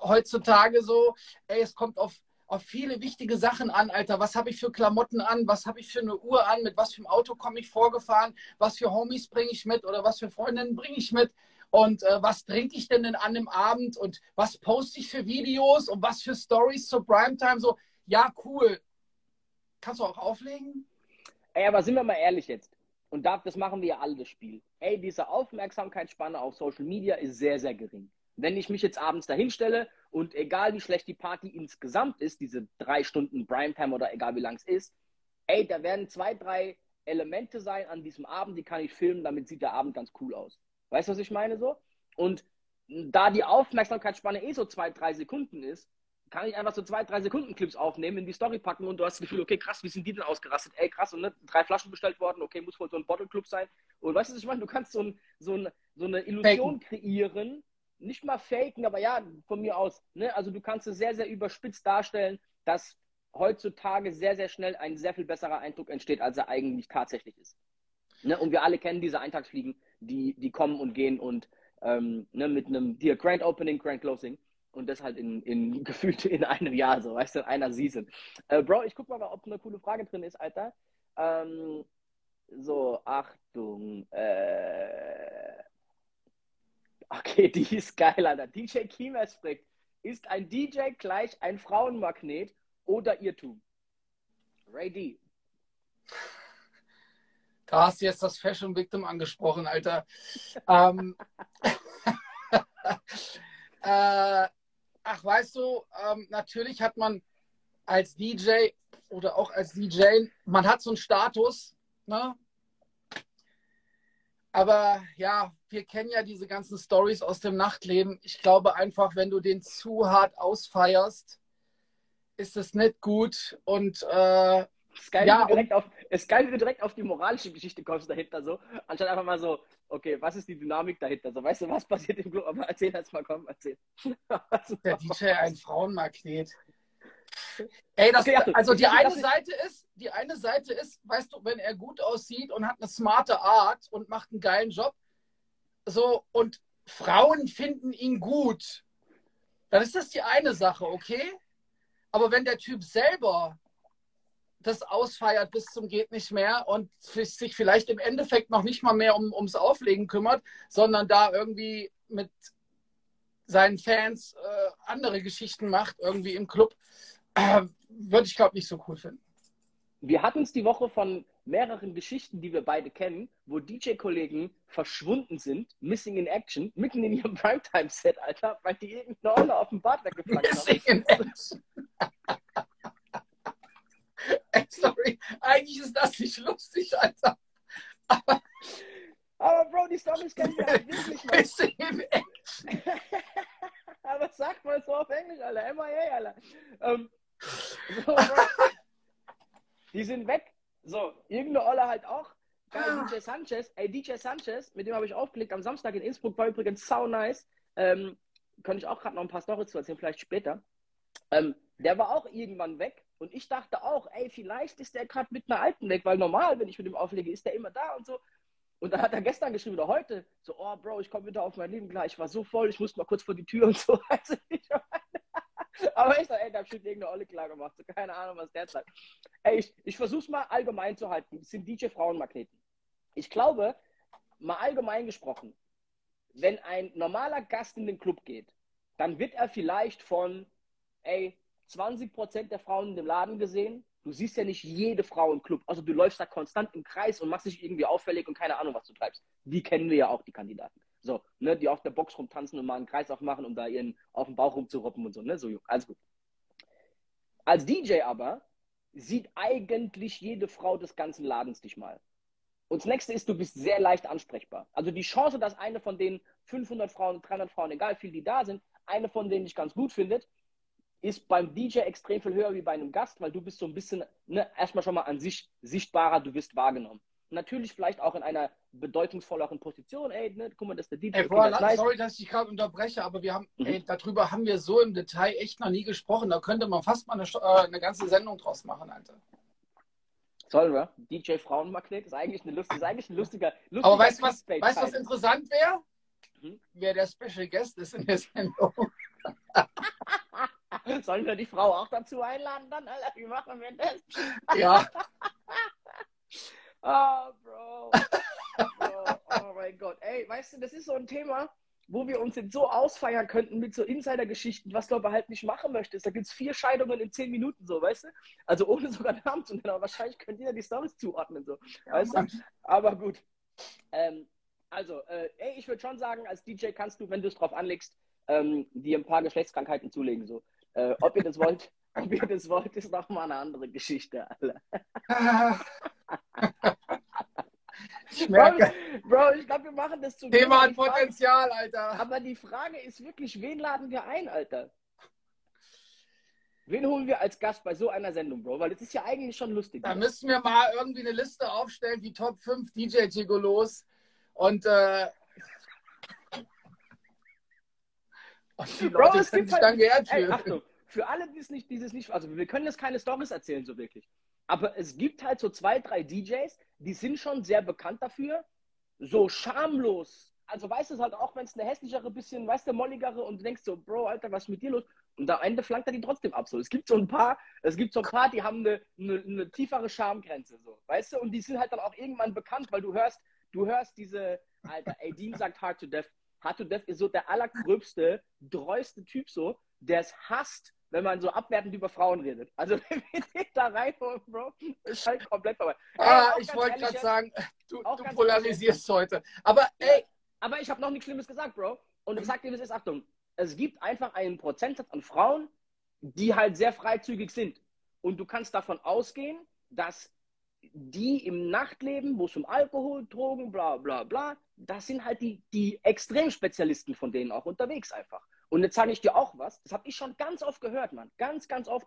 Speaker 2: heutzutage so, ey, es kommt auf, auf viele wichtige Sachen an, Alter. Was habe ich für Klamotten an? Was habe ich für eine Uhr an? Mit was für einem Auto komme ich vorgefahren? Was für Homies bringe ich mit? Oder was für Freundinnen bringe ich mit? Und äh, was trinke ich denn, denn an dem Abend? Und was poste ich für Videos? Und was für Stories zur Primetime? So, ja, cool. Kannst du auch auflegen?
Speaker 1: Ey, aber sind wir mal ehrlich jetzt. Und das machen wir ja alle, das Spiel. Ey, diese Aufmerksamkeitsspanne auf Social Media ist sehr, sehr gering. Wenn ich mich jetzt abends dahin stelle und egal wie schlecht die Party insgesamt ist, diese drei Stunden Primetime oder egal wie lang es ist, ey, da werden zwei, drei Elemente sein an diesem Abend, die kann ich filmen, damit sieht der Abend ganz cool aus. Weißt du, was ich meine so? Und da die Aufmerksamkeitsspanne eh so zwei, drei Sekunden ist, kann ich einfach so zwei, drei Sekunden Clips aufnehmen, in die Story packen und du hast das Gefühl, okay, krass, wie sind die denn ausgerastet? Ey, krass, und ne, drei Flaschen bestellt worden, okay, muss wohl so ein Bottle Club sein. Und weißt du, was ich meine? Du kannst so, ein, so, ein, so eine Illusion faken. kreieren, nicht mal faken, aber ja, von mir aus. Ne? Also du kannst es sehr, sehr überspitzt darstellen, dass heutzutage sehr, sehr schnell ein sehr viel besserer Eindruck entsteht, als er eigentlich tatsächlich ist. Ne? Und wir alle kennen diese Eintagsfliegen, die, die kommen und gehen und ähm, ne, mit einem Dear Grand Opening, Grand Closing. Und das halt in, in *laughs* gefühlt in einem Jahr, so, weißt du, in einer Season. Äh, Bro, ich guck mal, ob eine coole Frage drin ist, Alter. Ähm, so, Achtung. Äh, okay, *laughs* die ist geil, Alter. DJ Kiemers fragt, ist ein DJ gleich ein Frauenmagnet oder Irrtum? Ray D.
Speaker 2: Da hast du jetzt das Fashion Victim angesprochen, Alter. ähm, *laughs* äh, ach, weißt du, ähm, natürlich hat man als DJ oder auch als DJ, man hat so einen Status, ne? Aber ja, wir kennen ja diese ganzen Stories aus dem Nachtleben. Ich glaube einfach, wenn du den zu hart ausfeierst, ist es nicht gut. Und äh,
Speaker 1: geil, ja, direkt auf, ist geil, wie du direkt auf die moralische Geschichte kommst dahinter so, anstatt einfach mal so, okay, was ist die Dynamik dahinter? So, weißt du, was passiert im Club? Aber erzähl erst mal, komm, erzähl.
Speaker 2: Der *laughs* DJ ein Frauenmagnet. Ey, das, okay, also die eine Seite ist, die eine Seite ist, weißt du, wenn er gut aussieht und hat eine smarte Art und macht einen geilen Job, so und Frauen finden ihn gut, dann ist das die eine Sache, okay? Aber wenn der Typ selber das ausfeiert bis zum geht nicht mehr und sich vielleicht im Endeffekt noch nicht mal mehr um, ums Auflegen kümmert, sondern da irgendwie mit seinen Fans äh, andere Geschichten macht, irgendwie im Club, äh, würde ich, glaube nicht so cool finden.
Speaker 1: Wir hatten es die Woche von mehreren Geschichten, die wir beide kennen, wo DJ-Kollegen verschwunden sind, missing in action, mitten in ihrem *laughs* Primetime-Set, Alter, weil die irgendeine auf dem Bad weggepackt haben. Missing in action.
Speaker 2: Ey, *laughs* sorry, eigentlich ist das nicht lustig, Alter.
Speaker 1: Aber, aber Bro, die Storys kennen wir halt wirklich action. *laughs* aber sag mal so auf Englisch, Alter. MIA, Alter. Ähm, so, *laughs* die sind weg. So, irgendeine Olle halt auch. Geil, ah. DJ Sanchez. Ey, DJ Sanchez, mit dem habe ich aufgelegt am Samstag in Innsbruck, war übrigens sau nice. Ähm, kann ich auch gerade noch ein paar Storys zu erzählen, vielleicht später. Ähm, der war auch irgendwann weg. Und ich dachte auch, ey, vielleicht ist der gerade mit einer Alten weg, weil normal, wenn ich mit dem auflege, ist der immer da und so. Und dann hat er gestern geschrieben oder heute, so, oh Bro, ich komme wieder auf mein Leben klar, ich war so voll, ich musste mal kurz vor die Tür und so. *laughs* Also ich aber ich sag, ey, da hat irgendeine Olle klar gemacht. So, keine Ahnung, was der sagt. Ey, ich, ich versuch's mal allgemein zu halten. Das sind DJ-Frauenmagneten. Ich glaube, mal allgemein gesprochen, wenn ein normaler Gast in den Club geht, dann wird er vielleicht von, ey, 20% der Frauen in dem Laden gesehen. Du siehst ja nicht jede Frau im Club. Also du läufst da konstant im Kreis und machst dich irgendwie auffällig und keine Ahnung, was du treibst. Die kennen wir ja auch, die Kandidaten. So, ne, die auf der Box rumtanzen und mal einen Kreis aufmachen, um da ihren auf den Bauch rumzuroppen und so, ne? So, alles gut. Als DJ aber sieht eigentlich jede Frau des ganzen Ladens dich mal. Und das nächste ist, du bist sehr leicht ansprechbar. Also die Chance, dass eine von den 500 Frauen, 300 Frauen, egal wie viele die da sind, eine von denen dich ganz gut findet, ist beim DJ extrem viel höher wie bei einem Gast, weil du bist so ein bisschen, ne, erstmal schon mal an sich sichtbarer, du wirst wahrgenommen. Natürlich vielleicht auch in einer bedeutungsvolleren Position, ey, ne, guck mal, das ist der DJ.
Speaker 2: Ey, boah, das sorry, dass ich dich gerade unterbreche, aber wir haben, mhm. ey, darüber haben wir so im Detail echt noch nie gesprochen. Da könnte man fast mal eine, äh, eine ganze Sendung draus machen, Alter.
Speaker 1: Sollen wir? DJ Frauenmagnet ist eigentlich, eine lustige, ist eigentlich ein lustiger, lustiger
Speaker 2: Aber weißt du, was, weißt, was interessant wäre? Mhm. Wer der Special Guest ist in der Sendung. *laughs*
Speaker 1: Sollen wir die Frau auch dazu einladen dann, Alter? Wie machen wir das?
Speaker 2: Ja. *laughs*
Speaker 1: oh, Bro. Bro. Oh mein Gott. Ey, weißt du, das ist so ein Thema, wo wir uns jetzt so ausfeiern könnten mit so Insider-Geschichten, was du aber halt nicht machen möchtest. Da gibt es vier Scheidungen in zehn Minuten, so, weißt du? Also ohne sogar Namen zu nennen, aber wahrscheinlich könnt ihr die Stories zuordnen, so. Ja, weißt du? Aber gut. Ähm, also, äh, ey, ich würde schon sagen, als DJ kannst du, wenn du es drauf anlegst, ähm, dir ein paar Geschlechtskrankheiten zulegen, so. Äh, ob ihr das wollt, *laughs* ob ihr das wollt, ist nochmal eine andere Geschichte, Alter. *laughs* Ich merke. Bro, ich glaube, wir machen das zu
Speaker 2: Thema hat Potenzial, Frage, Alter.
Speaker 1: Aber die Frage ist wirklich, wen laden wir ein, Alter? Wen holen wir als Gast bei so einer Sendung, Bro? Weil das ist ja eigentlich schon lustig.
Speaker 2: Da müssen wir mal irgendwie eine Liste aufstellen, die Top 5 DJ-Gigolos. Und äh,
Speaker 1: Und die Leute Bro, es gibt halt, geehrt ey, Achtung, für alle, die es nicht, dieses nicht, also wir können jetzt keine Stories erzählen, so wirklich. Aber es gibt halt so zwei, drei DJs, die sind schon sehr bekannt dafür, so schamlos also weißt du es halt auch, wenn es eine hässlichere, bisschen, weißt du, molligere und du denkst so, Bro, Alter, was ist mit dir los? Und am Ende flankt er die trotzdem ab. So. Es gibt so ein paar, es gibt so ein paar, die haben eine, eine, eine tiefere Schamgrenze, so, weißt du? Und die sind halt dann auch irgendwann bekannt, weil du hörst, du hörst diese, Alter, ey, Dean sagt Hard to Death. Death ist so der allergröbste, dreueste Typ so, der es hasst, wenn man so abwertend über Frauen redet. Also *laughs* wenn wir den da reinholen, Bro, ist halt komplett vorbei.
Speaker 2: Ah, ey, ich wollte gerade sagen, du, du polarisierst ehrlich. heute. Aber ey.
Speaker 1: Aber ich habe noch nichts Schlimmes gesagt, Bro. Und ich sag dir, das ist Achtung. Es gibt einfach einen Prozentsatz an Frauen, die halt sehr freizügig sind. Und du kannst davon ausgehen, dass die im Nachtleben, wo es um Alkohol, Drogen, bla bla bla, das sind halt die, die Extremspezialisten von denen auch unterwegs einfach. Und jetzt sage ich dir auch was, das habe ich schon ganz oft gehört, Mann. Ganz, ganz oft,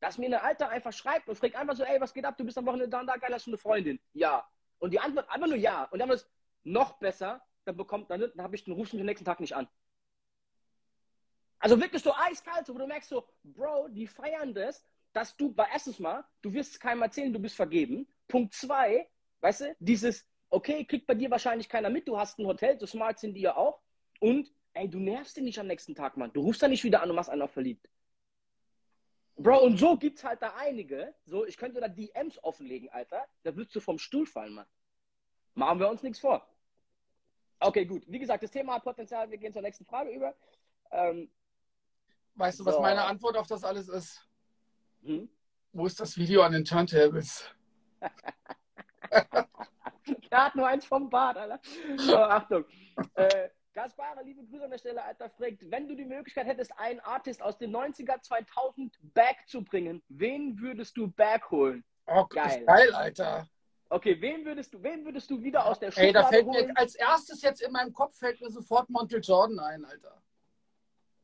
Speaker 1: dass mir eine Alte einfach schreibt und fragt einfach so, ey, was geht ab? Du bist am Wochenende da und da, geil, hast du eine Freundin? Ja. Und die Antwort einfach nur ja. Und dann ist noch besser, dann bekommt, dann, dann habe ich den rufst den nächsten Tag nicht an. Also wirklich so eiskalt, wo du merkst so, Bro, die feiern das, dass du bei erstes Mal, du wirst es keinem erzählen, du bist vergeben. Punkt zwei, weißt du, dieses, okay, kriegt bei dir wahrscheinlich keiner mit, du hast ein Hotel, so smart sind die ja auch. Und ey, du nervst ihn nicht am nächsten Tag, Mann. Du rufst da nicht wieder an und machst einen auf verliebt. Bro, und so gibt's halt da einige. So, ich könnte da DMs offenlegen, Alter. Da würdest du vom Stuhl fallen, Mann. Machen wir uns nichts vor. Okay, gut. Wie gesagt, das Thema hat Potenzial. Wir gehen zur nächsten Frage über. Ähm,
Speaker 2: weißt du, so. was meine Antwort auf das alles ist? Hm? Wo ist das Video an den Turntables? *laughs*
Speaker 1: Der hat nur eins vom Bad, Alter. So, Achtung. Äh, Gaspare, liebe Grüße an der Stelle, Alter, fragt, wenn du die Möglichkeit hättest, einen Artist aus den 90er, 2000 back zu bringen, wen würdest du back holen?
Speaker 2: Oh, geil. geil, Alter.
Speaker 1: Okay, wen würdest du, wen würdest du wieder aus der Schublade
Speaker 2: Ey, da fällt holen? mir als erstes jetzt in meinem Kopf fällt mir sofort Montel Jordan ein, Alter.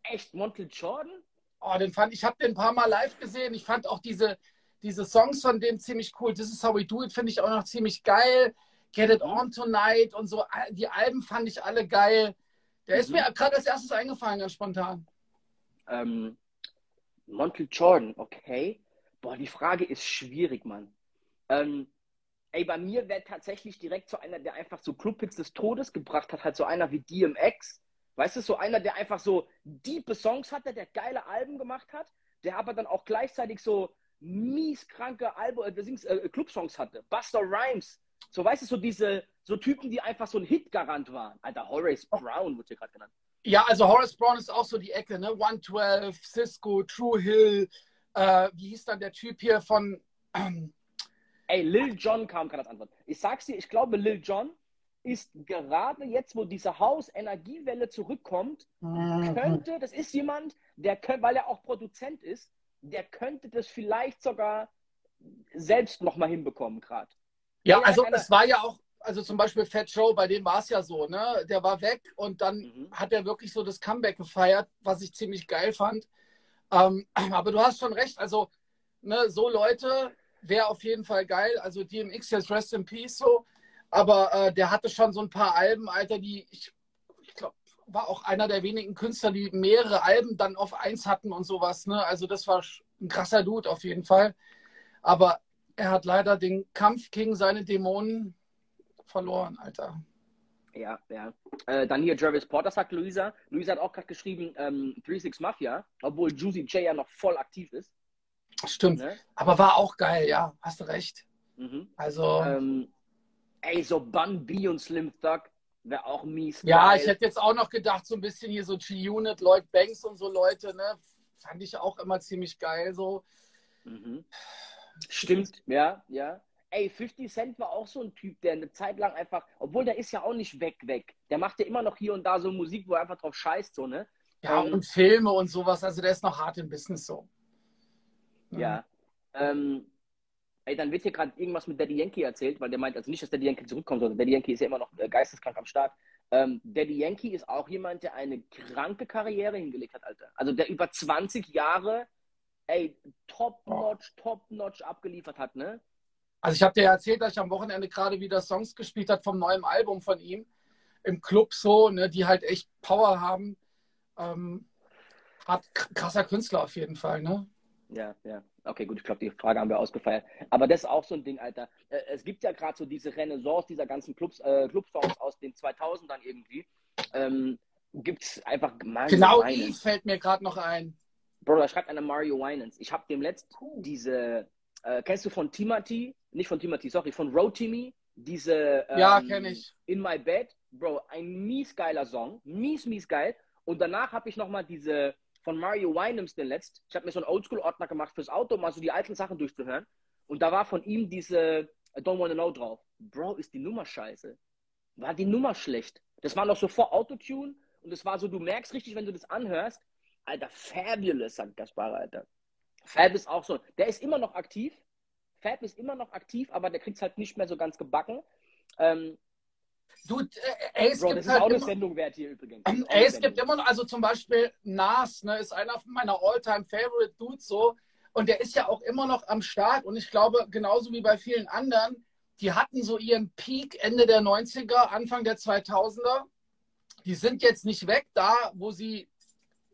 Speaker 1: Echt, Montel Jordan?
Speaker 2: Oh, den fand ich habe den ein paar Mal live gesehen. Ich fand auch diese, diese Songs von dem ziemlich cool. This is how we do it finde ich auch noch ziemlich geil. Get It On Tonight und so. Die Alben fand ich alle geil. Der mhm. ist mir gerade als erstes eingefallen, ganz spontan.
Speaker 1: Ähm, Montel Jordan, okay. Boah, die Frage ist schwierig, Mann. Ähm, ey, bei mir wäre tatsächlich direkt so einer, der einfach so Clubhits des Todes gebracht hat, halt so einer wie DMX. Weißt du, so einer, der einfach so diepe Songs hatte, der geile Alben gemacht hat, der aber dann auch gleichzeitig so mies kranke Alben, äh, äh, Clubsongs hatte. Buster Rhymes, so, weißt du, so diese, so Typen, die einfach so ein Hitgarant waren. Alter, Horace Brown wird hier gerade genannt.
Speaker 2: Ja, also Horace Brown ist auch so die Ecke, ne? 112, Cisco, True Hill, äh, wie hieß dann der Typ hier von. Ähm... *clears throat*
Speaker 1: Ey, Lil Jon kam gerade als Antwort. Ich sag's dir, ich glaube, Lil Jon ist gerade jetzt, wo diese Haus-Energiewelle zurückkommt, mhm. könnte, das ist jemand, der, weil er auch Produzent ist, der könnte das vielleicht sogar selbst nochmal hinbekommen gerade.
Speaker 2: Ja, also es war ja auch, also zum Beispiel Fat Show, bei dem war es ja so, ne? Der war weg und dann mhm. hat er wirklich so das Comeback gefeiert, was ich ziemlich geil fand. Ähm, *clears throat* aber du hast schon recht, also ne, so Leute wäre auf jeden Fall geil. Also DMX jetzt Rest in Peace so. Aber äh, der hatte schon so ein paar Alben, Alter, die ich, ich glaube, war auch einer der wenigen Künstler, die mehrere Alben dann auf eins hatten und sowas. Ne? Also das war ein krasser Dude auf jeden Fall. Aber er hat leider den Kampf gegen seine Dämonen verloren, Alter.
Speaker 1: Ja, ja. Äh, dann hier Jarvis Porter sagt Luisa. Luisa hat auch gerade geschrieben, ähm, 36 Mafia, obwohl Juicy J ja noch voll aktiv ist.
Speaker 2: Stimmt. Ne? Aber war auch geil, ja. Hast du recht. Mhm. Also.
Speaker 1: Ähm, ey, so Bun B und Slim Thug wäre auch mies.
Speaker 2: Ja, geil. ich hätte jetzt auch noch gedacht, so ein bisschen hier so G-Unit, Lloyd Banks und so Leute, ne? Fand ich auch immer ziemlich geil so. Mhm.
Speaker 1: Stimmt, ja, ja. Ey, 50 Cent war auch so ein Typ, der eine Zeit lang einfach, obwohl der ist ja auch nicht weg, weg. Der macht ja immer noch hier und da so Musik, wo er einfach drauf scheißt, so, ne?
Speaker 2: Ja, ähm, und Filme und sowas. Also der ist noch hart im Business so.
Speaker 1: Ja. ja. Ähm, ey, dann wird hier gerade irgendwas mit Daddy Yankee erzählt, weil der meint also nicht, dass Daddy Yankee zurückkommt, sondern Daddy Yankee ist ja immer noch äh, geisteskrank am Start. Ähm, Daddy Yankee ist auch jemand, der eine kranke Karriere hingelegt hat, Alter. Also der über 20 Jahre ey, top-notch, top-notch abgeliefert hat, ne?
Speaker 2: Also ich habe dir erzählt, dass ich am Wochenende gerade wieder Songs gespielt habe vom neuen Album von ihm im Club so, ne, die halt echt Power haben. Ähm, hat krasser Künstler auf jeden Fall, ne?
Speaker 1: Ja, ja. Okay, gut, ich glaube, die Frage haben wir ausgefeiert. Aber das ist auch so ein Ding, Alter. Äh, es gibt ja gerade so diese Renaissance dieser ganzen Clubs, äh, Clubsongs aus den 2000ern irgendwie. Ähm, gibt es einfach
Speaker 2: Mario Genau die fällt mir gerade noch ein.
Speaker 1: Bro, da schreibt einer Mario Winans. Ich habe dem letzt diese, äh, kennst du von Timothy, nicht von Timothy, sorry, von Road Timmy, diese
Speaker 2: ähm, Ja, kenne ich.
Speaker 1: In My Bed. Bro, ein mies geiler Song. Mies, mies geil. Und danach habe ich nochmal diese von Mario Winans den letzt. Ich habe mir so einen Oldschool-Ordner gemacht fürs Auto, um mal so die alten Sachen durchzuhören. Und da war von ihm diese I Don't Wanna Know drauf. Bro, ist die Nummer scheiße. War die Nummer schlecht. Das war noch so vor Autotune und es war so, du merkst richtig, wenn du das anhörst, Alter, fabulous, sagt Gaspar, Alter. Fab ist auch so, der ist immer noch aktiv. Fab ist immer noch aktiv, aber der kriegt es halt nicht mehr so ganz gebacken. Ähm,
Speaker 2: Du, äh, ey, es Bro, gibt das ist halt auch eine Sendung wert hier übrigens. Ey, es gibt immer noch, also zum Beispiel Nas, ne, ist einer meiner Alltime favorite Dudes so. Und der ist ja auch immer noch am Start. Und ich glaube, genauso wie bei vielen anderen, die hatten so ihren Peak Ende der 90er, Anfang der 2000er. Die sind jetzt nicht weg. Da, wo sie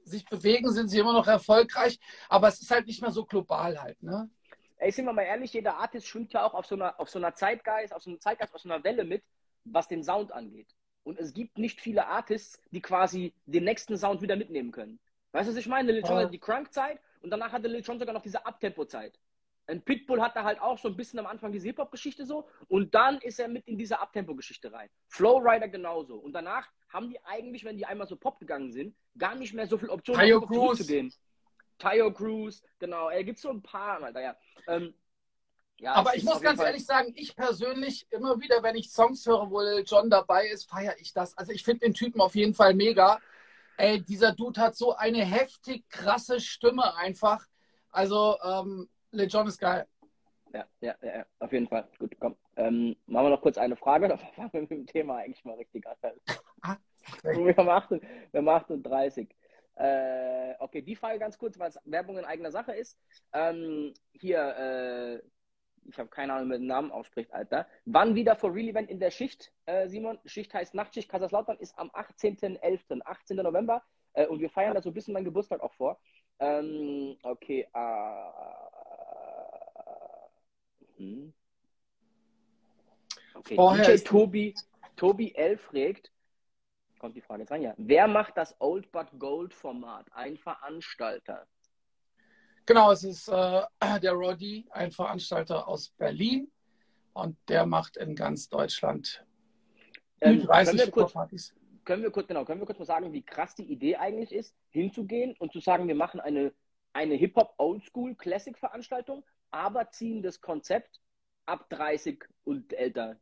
Speaker 2: sich bewegen, sind sie immer noch erfolgreich. Aber es ist halt nicht mehr so global halt, ne?
Speaker 1: Ey, sind wir mal ehrlich, jeder Artist schwimmt ja auch auf so einer, auf so einer Zeitgeist, auf so einem Zeitgeist, auf so einer Welle mit was den Sound angeht. Und es gibt nicht viele Artists, die quasi den nächsten Sound wieder mitnehmen können. Weißt du, was ich meine? Lil Jon ja. hat die Crunk-Zeit und danach hatte Lil Jon sogar noch diese Abtempo-Zeit. Ein Pitbull hat da halt auch so ein bisschen am Anfang diese Hip-Hop-Geschichte so und dann ist er mit in diese Abtempo-Geschichte rein. Flowrider genauso. Und danach haben die eigentlich, wenn die einmal so Pop gegangen sind, gar nicht mehr so viele Optionen,
Speaker 2: Tayo Cruz.
Speaker 1: zu gehen. Tayo Cruz, genau. Er gibt so ein paar, Alter, ja. Ähm,
Speaker 2: ja, aber ich muss ganz Fall... ehrlich sagen, ich persönlich, immer wieder, wenn ich Songs höre, wo John dabei ist, feiere ich das. Also ich finde den Typen auf jeden Fall mega. Ey, dieser Dude hat so eine heftig krasse Stimme einfach. Also, ähm, Lil John ist geil.
Speaker 1: Ja, ja, ja, auf jeden Fall. Gut, komm. Ähm, machen wir noch kurz eine Frage, *laughs* dann fangen wir mit dem Thema eigentlich mal richtig an. Ah, *laughs* wir, haben 8, wir haben 38. Äh, okay, die Frage ganz kurz, weil es Werbung in eigener Sache ist. Ähm, hier, äh, ich habe keine Ahnung, wie man den Namen ausspricht, Alter. Wann wieder for Real Event in der Schicht, äh, Simon? Schicht heißt Nachtschicht Kaiserslautern, ist am 18.11., 18. November. Äh, und wir feiern da so ein bisschen meinen Geburtstag auch vor. Ähm, okay, äh, hm. Okay, DJ Tobi, Tobi L fragt, kommt die Frage jetzt rein, ja. Wer macht das Old But Gold Format? Ein Veranstalter.
Speaker 2: Genau, es ist äh, *clears throat* der Roddy, ein Veranstalter aus Berlin und der macht in ganz Deutschland
Speaker 1: ähm, 30 können wir, kurz, können wir kurz, genau, können wir kurz mal sagen, wie krass die Idee eigentlich ist, hinzugehen und zu sagen, wir machen eine, eine Hip-Hop Oldschool Classic Veranstaltung, aber ziehen das Konzept ab 30 und älter.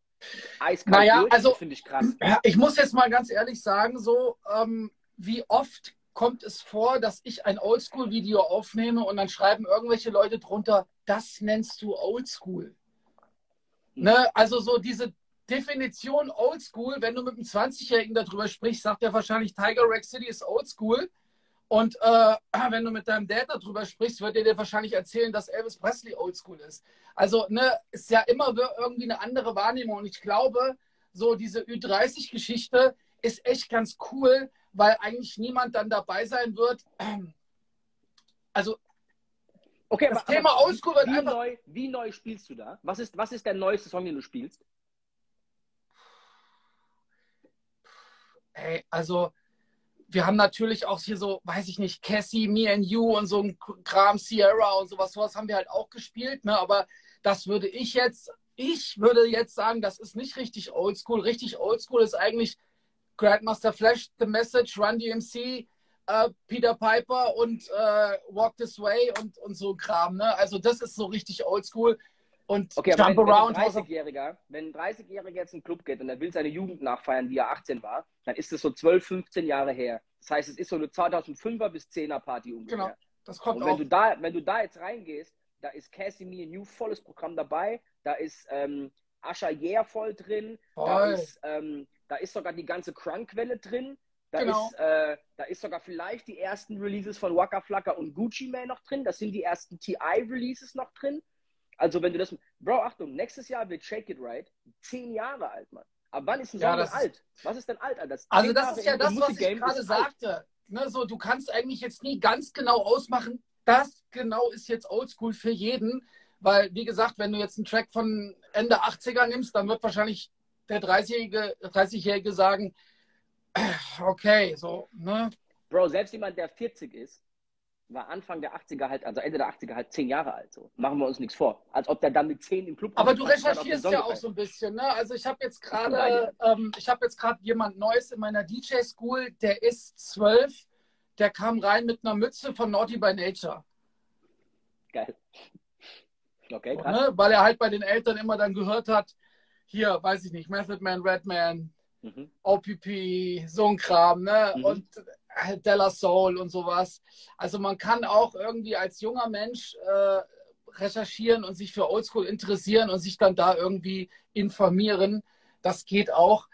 Speaker 2: Eiskalt naja, durch, also finde ich krass. *clears throat* Ich muss jetzt mal ganz ehrlich sagen, so ähm, wie oft kommt es vor, dass ich ein Oldschool-Video aufnehme und dann schreiben irgendwelche Leute drunter, das nennst du Oldschool. Ne? Also so diese Definition Oldschool, wenn du mit einem 20-Jährigen darüber sprichst, sagt er wahrscheinlich, Tiger Rack City ist Oldschool. Und äh, *clears throat* wenn du mit deinem Dad darüber sprichst, wird er dir wahrscheinlich erzählen, dass Elvis Presley Oldschool ist. Also ne, ist ja immer irgendwie eine andere Wahrnehmung. Und ich glaube, so diese Ü30-Geschichte ist echt ganz cool, weil eigentlich niemand dann dabei sein wird. *clears throat* Also
Speaker 1: Okay, das aber, Thema aber Oldschool wird wie einfach... Neu, wie neu spielst du da? Was ist, was ist der neueste Song, den du spielst?
Speaker 2: Hey, also wir haben natürlich auch hier so, weiß ich nicht, Cassie, Me and You und so ein Kram, Sierra und sowas, sowas haben wir halt auch gespielt, ne? aber das würde ich jetzt, ich würde jetzt sagen, das ist nicht richtig oldschool. Richtig oldschool ist eigentlich Grandmaster Flash, The Message, Run DMC, äh, Peter Piper und äh, Walk This Way und, und so Kram. Ne? Also das ist so richtig oldschool. Und
Speaker 1: okay, Jump wenn, Around. Wenn ein 30-Jähriger, wenn ein 30-Jähriger jetzt in den Club geht und er will seine Jugend nachfeiern, wie er 18 war, dann ist das so 12, 15 Jahre her. Das heißt, es ist so eine 2005er bis 10er Party ungefähr. Genau,
Speaker 2: das kommt
Speaker 1: und wenn auch. Du da, wenn du da jetzt reingehst, da ist Casimir New volles Programm dabei, da ist ähm, Asha Yeah voll drin, voll. da ist ähm, da ist sogar die ganze Crunk-Welle drin. Da, genau. ist, äh, da ist sogar vielleicht die ersten Releases von Waka Flocka und Gucci Mane noch drin. Das sind die ersten TI-Releases noch drin. Also wenn du das... Bro, Achtung, nächstes Jahr wird Shake It Right zehn Jahre alt, Mann. Aber wann ist ein Song ja, denn alt? Was ist denn alt, Alter? Das
Speaker 2: also das ist ja das, was ich gerade sagte. Ne, so, du kannst eigentlich jetzt nie ganz genau ausmachen, das genau ist jetzt Oldschool für jeden. Weil, wie gesagt, wenn du jetzt einen Track von Ende 80er nimmst, dann wird wahrscheinlich der 30-Jährige 30 sagen, *clears throat* okay, so, ne?
Speaker 1: Bro, selbst jemand, der 40 ist, war Anfang der 80er halt, also Ende der 80er halt 10 Jahre alt. So. Machen wir uns nichts vor. Als ob der dann mit 10 im Club
Speaker 2: Aber du recherchierst ja auch so ein bisschen, ne? Also ich habe jetzt gerade, ähm, ich habe jetzt gerade jemand Neues in meiner DJ-School, der ist 12, der kam rein mit einer Mütze von Naughty by Nature.
Speaker 1: Geil.
Speaker 2: Okay, krass. Ne? Weil er halt bei den Eltern immer dann gehört hat, hier, weiß ich nicht, Method Man, Redman, mhm. OPP, so ein Kram, ne? Mhm. Und äh, Della Soul und sowas. Also man kann auch irgendwie als junger Mensch äh, recherchieren und sich für Oldschool interessieren und sich dann da irgendwie informieren. Das geht auch.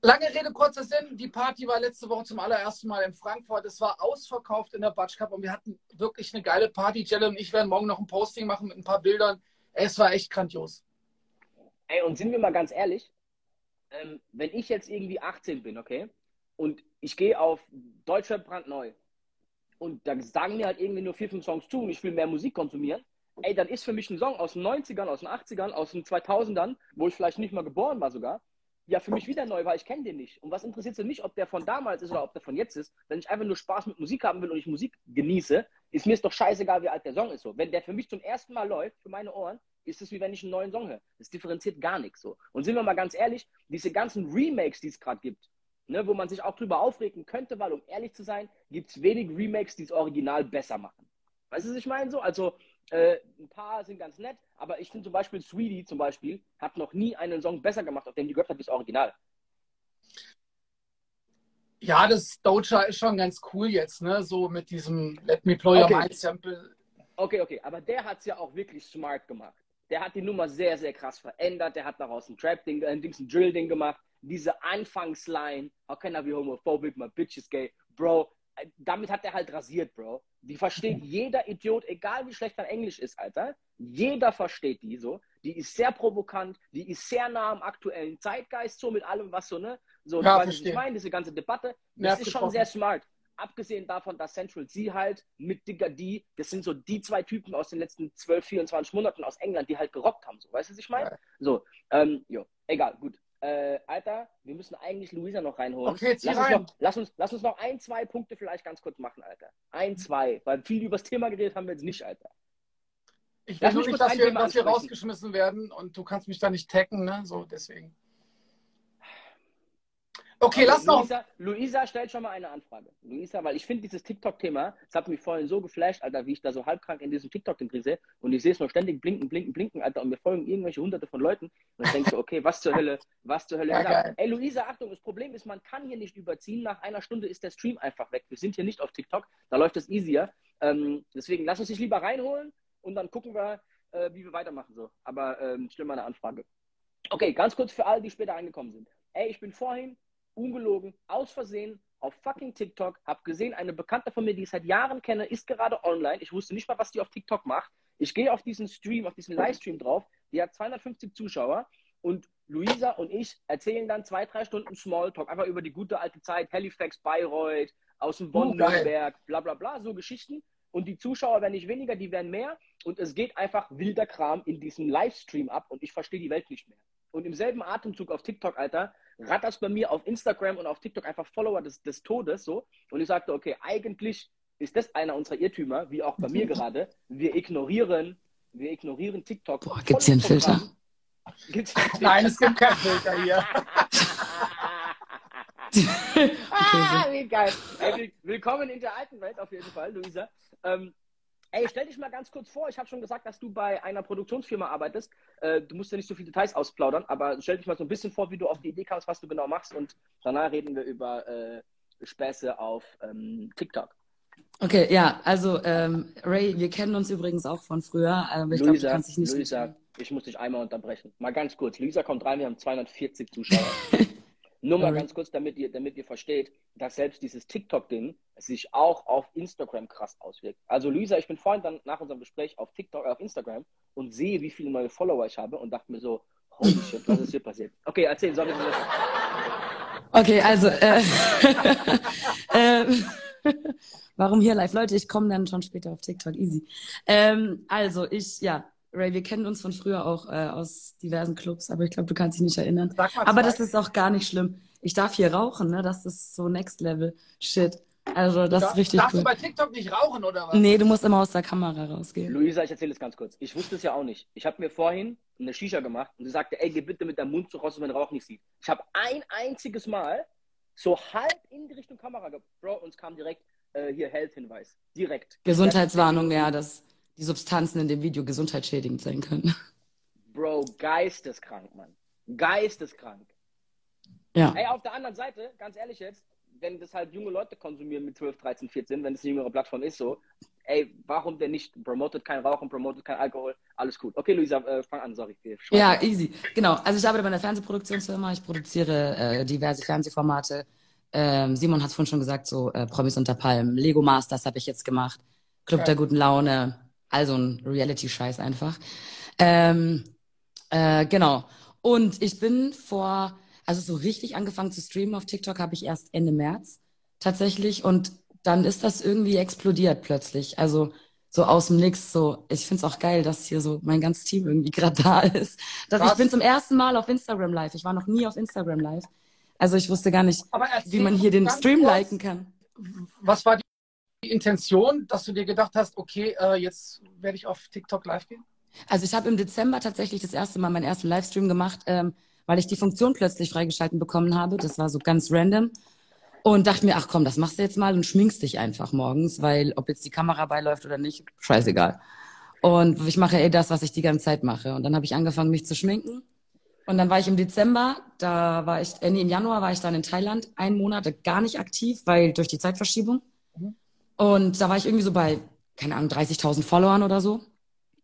Speaker 2: Lange Rede, kurzer Sinn. Die Party war letzte Woche zum allerersten Mal in Frankfurt. Es war ausverkauft in der Batsch Cup und wir hatten wirklich eine geile Party. Jelle und ich werden morgen noch ein Posting machen mit ein paar Bildern. Es war echt grandios.
Speaker 1: Ey, und sind wir mal ganz ehrlich, ähm, wenn ich jetzt irgendwie 18 bin, okay, und ich gehe auf Deutschrap brandneu und da sagen mir halt irgendwie nur vier, fünf Songs zu und ich will mehr Musik konsumieren, ey, dann ist für mich ein Song aus den 90ern, aus den 80ern, aus den 2000ern, wo ich vielleicht nicht mal geboren war sogar, ja für mich wieder neu, weil ich kenne den nicht. Und was interessiert es mich, ob der von damals ist oder ob der von jetzt ist? Wenn ich einfach nur Spaß mit Musik haben will und ich Musik genieße, ist mir es doch scheißegal, wie alt der Song ist. So. Wenn der für mich zum ersten Mal läuft, für meine Ohren, ist es wie wenn ich einen neuen Song höre. Das differenziert gar nichts so. Und sind wir mal ganz ehrlich, diese ganzen Remakes, die es gerade gibt, ne, wo man sich auch drüber aufregen könnte, weil um ehrlich zu sein, gibt es wenig Remakes, die das Original besser machen. Weißt du, was ich meine? So, also äh, ein paar sind ganz nett, aber ich finde zum Beispiel Sweetie zum Beispiel hat noch nie einen Song besser gemacht, auf dem die gehört hat, das Original.
Speaker 2: Ja, das Doja ist schon ganz cool jetzt, ne? So mit diesem Let Me Play okay. Your Mind Sample.
Speaker 1: Okay, okay, aber der hat es ja auch wirklich smart gemacht. Der hat die Nummer sehr, sehr krass verändert. Der hat daraus ein Trap-Ding, ein, ein Drill-Ding gemacht. Diese Anfangsline, how can I be homophobic, my bitch is gay. Bro, damit hat er halt rasiert, Bro. Die versteht *laughs* jeder Idiot, egal wie schlecht dein Englisch ist, Alter. Jeder versteht die so. Die ist sehr provokant, die ist sehr nah am aktuellen Zeitgeist, so mit allem, was so, ne? So, ja, du weißt, ich meine, diese ganze Debatte. Das ist schon sehr smart. Abgesehen davon, dass Central C halt mit Digger D, das sind so die zwei Typen aus den letzten 12, 24 Monaten aus England, die halt gerockt haben, so. Weißt du, was ich meine? Ja. So, ähm, jo, egal, gut. Äh, Alter, wir müssen eigentlich Luisa noch reinholen.
Speaker 2: Okay, jetzt
Speaker 1: lass,
Speaker 2: rein.
Speaker 1: uns noch, lass, uns, lass uns noch ein, zwei Punkte vielleicht ganz kurz machen, Alter. Ein, zwei. Weil viel über das Thema geredet haben wir jetzt nicht, Alter.
Speaker 2: Ich will nur nicht, dass wir, dass wir rausgeschmissen werden und du kannst mich da nicht taggen, ne? So, deswegen. Okay, lass noch.
Speaker 1: Luisa, Luisa stellt schon mal eine Anfrage. Luisa, weil ich finde dieses TikTok-Thema, das hat mich vorhin so geflasht, Alter, wie ich da so halbkrank in diesem TikTok drin sehe und ich sehe es nur ständig blinken, blinken, blinken, Alter, und mir folgen irgendwelche hunderte von Leuten und ich denke so, okay, was zur Hölle, was zur Hölle. Ja, Ey, Luisa, Achtung, das Problem ist, man kann hier nicht überziehen. Nach einer Stunde ist der Stream einfach weg. Wir sind hier nicht auf TikTok, da läuft es easier. Ähm, deswegen lass uns dich lieber reinholen und dann gucken wir, äh, wie wir weitermachen. So. Aber ähm, stell mal eine Anfrage. Okay, ganz kurz für alle, die später angekommen sind. Ey, ich bin vorhin ungelogen, aus Versehen auf fucking TikTok, habe gesehen, eine Bekannte von mir, die ich seit Jahren kenne, ist gerade online. Ich wusste nicht mal, was die auf TikTok macht. Ich gehe auf diesen Stream, auf diesen Livestream drauf. Die hat 250 Zuschauer und Luisa und ich erzählen dann zwei, drei Stunden Smalltalk, einfach über die gute alte Zeit, Halifax, Bayreuth, aus dem Bonn-Nürnberg, oh, bla bla bla, so Geschichten. Und die Zuschauer werden nicht weniger, die werden mehr. Und es geht einfach wilder Kram in diesem Livestream ab und ich verstehe die Welt nicht mehr. Und im selben Atemzug auf TikTok, Alter, rattert bei mir auf Instagram und auf TikTok einfach Follower des, des Todes so. Und ich sagte, okay, eigentlich ist das einer unserer Irrtümer, wie auch bei mir gerade. Wir ignorieren, wir ignorieren TikTok.
Speaker 3: Boah, gibt's hier einen Filter?
Speaker 2: Gibt's einen *laughs* Filter? Nein, es gibt keinen Filter hier. *laughs* *laughs*
Speaker 1: ah, wie geil. Willkommen in der alten Welt auf jeden Fall, Luisa. Ähm, Ey, stell dich mal ganz kurz vor. Ich habe schon gesagt, dass du bei einer Produktionsfirma arbeitest. Äh, du musst ja nicht so viele Details ausplaudern, aber stell dich mal so ein bisschen vor, wie du auf die Idee kamst, was du genau machst. Und danach reden wir über äh, Späße auf ähm, TikTok.
Speaker 3: Okay, ja, also ähm, Ray, wir kennen uns übrigens auch von früher.
Speaker 1: Aber ich glaube, du kannst dich nicht. Luisa, ich muss dich einmal unterbrechen. Mal ganz kurz. Luisa kommt rein, wir haben 240 Zuschauer. *laughs* Nur mal ganz kurz, damit ihr, damit ihr versteht, dass selbst dieses TikTok-Ding sich auch auf Instagram krass auswirkt. Also Luisa, ich bin vorhin dann nach unserem Gespräch auf TikTok, auf Instagram und sehe, wie viele neue Follower ich habe und dachte mir so, holy shit, was ist hier passiert? Okay, erzähl, ich
Speaker 3: Okay, also äh, *laughs* äh, *laughs* Warum hier live? Leute, ich komme dann schon später auf TikTok. Easy. Ähm, also, ich, ja, Ray, wir kennen uns von früher auch äh, aus diversen Clubs, aber ich glaube, du kannst dich nicht erinnern. Aber das ist auch gar nicht schlimm. Ich darf hier rauchen, ne? Das ist so Next Level Shit. Also, das
Speaker 2: Darf,
Speaker 3: ist richtig
Speaker 2: darfst
Speaker 3: cool.
Speaker 2: du bei TikTok nicht rauchen oder was?
Speaker 3: Nee, du musst immer aus der Kamera rausgehen.
Speaker 1: Luisa, ich erzähle es ganz kurz. Ich wusste es ja auch nicht. Ich habe mir vorhin eine Shisha gemacht und sie sagte, ey, geh bitte mit deinem Mund so raus, dass man den Rauch nicht sieht. Ich habe ein einziges Mal so halb in die Richtung Kamera ge Bro, uns kam direkt äh, hier Health-Hinweis. Direkt.
Speaker 3: Gesundheitswarnung, ja, dass die Substanzen in dem Video gesundheitsschädigend sein können.
Speaker 1: Bro, geisteskrank, Mann. Geisteskrank.
Speaker 3: Ja.
Speaker 1: Ey, auf der anderen Seite, ganz ehrlich jetzt, wenn das halt junge Leute konsumieren mit 12, 13, 14, wenn es eine jüngere Plattform ist, so, ey, warum denn nicht? Promotet kein Rauchen, promotet kein Alkohol, alles gut. Okay, Luisa, äh, fang an, sorry.
Speaker 3: Ja, easy. Genau. Also ich arbeite bei einer Fernsehproduktionsfirma. Ich produziere äh, diverse Fernsehformate. Ähm, Simon hat es vorhin schon gesagt, so äh, Promis unter Palmen. Lego Masters habe ich jetzt gemacht. Club
Speaker 2: Geil.
Speaker 3: der guten Laune. Also ein Reality-Scheiß einfach. Ähm, äh, genau. Und ich bin vor, also so richtig angefangen zu streamen auf TikTok habe ich erst Ende März tatsächlich. Und dann ist das irgendwie explodiert plötzlich. Also so aus dem Nix. So, ich finde es auch geil, dass hier so mein ganzes Team irgendwie gerade da ist. Dass ich bin zum ersten Mal auf Instagram live. Ich war noch nie auf Instagram live. Also ich wusste gar nicht, wie man hier den Stream
Speaker 2: kurz,
Speaker 3: liken kann.
Speaker 2: Was war die Intention, dass du dir gedacht hast, okay, äh, jetzt werde ich auf TikTok live gehen?
Speaker 3: Also ich habe im Dezember tatsächlich das erste Mal meinen ersten Livestream gemacht, ähm, weil ich die Funktion plötzlich freigeschalten bekommen habe. Das war so ganz random. Und dachte mir, ach komm, das machst du jetzt mal und schminkst dich einfach morgens, weil ob jetzt die Kamera beiläuft oder nicht, scheißegal. Und ich mache eh das, was ich die ganze Zeit mache. Und dann habe ich angefangen, mich zu schminken. Und dann war ich im Dezember, da war ich, äh, nee, im Januar war ich dann in Thailand, einen Monat gar nicht aktiv, weil durch die Zeitverschiebung. Und da war ich irgendwie so bei, keine Ahnung, 30.000 Followern oder so.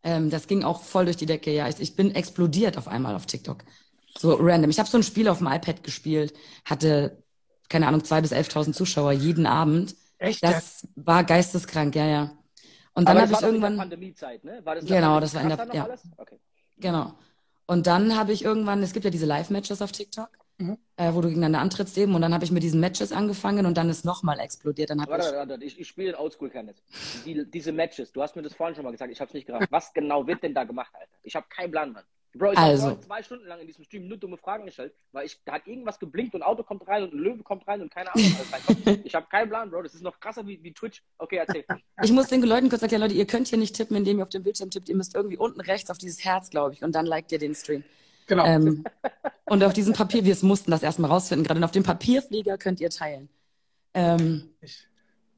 Speaker 3: Ähm, das ging auch voll durch die Decke. Ja, ich, ich bin explodiert auf einmal auf TikTok. So random. Ich habe so ein Spiel auf dem iPad gespielt, hatte, keine Ahnung, 2.000 bis 11.000 Zuschauer jeden Abend.
Speaker 2: Echt?
Speaker 3: Das war geisteskrank, ja, ja. Und dann habe ich
Speaker 1: war doch in der
Speaker 3: irgendwann,
Speaker 1: Pandemiezeit, ne? War das
Speaker 3: Genau, das war in der- ja.
Speaker 1: Okay.
Speaker 3: genau. Und dann habe ich irgendwann, es gibt ja diese Live-Matches auf TikTok,
Speaker 2: Mhm.
Speaker 3: äh, wo du gegeneinander antrittst eben. Und dann habe ich mit diesen Matches angefangen und dann ist nochmal explodiert. Dann
Speaker 1: Warte,
Speaker 3: ich,
Speaker 1: warte, warte, ich, ich spiele in Oldschool Kenneth. Die, diese Matches, du hast mir das vorhin schon mal gesagt, ich habe es nicht gerafft. Was genau wird denn da gemacht, Alter? Ich habe keinen Plan, Mann. Bro, ich
Speaker 3: Also.
Speaker 1: habe zwei Stunden lang in diesem Stream nur dumme Fragen gestellt, weil ich, da hat irgendwas geblinkt und ein Auto kommt rein und ein Löwe kommt rein und keine Ahnung, was reinkommt. *laughs* Ich habe keinen Plan, Bro. Das ist noch krasser wie, wie Twitch. Okay, erzähl.
Speaker 3: ich muss den Leuten kurz erklären, Leute, ihr könnt hier nicht tippen, indem ihr auf dem Bildschirm tippt. Ihr müsst irgendwie unten rechts auf dieses Herz, glaube ich, und dann liked ihr den Stream.
Speaker 2: Genau.
Speaker 3: Ähm, und auf diesem Papier, wir mussten das erstmal rausfinden, gerade und auf dem Papierflieger könnt ihr teilen. Ähm,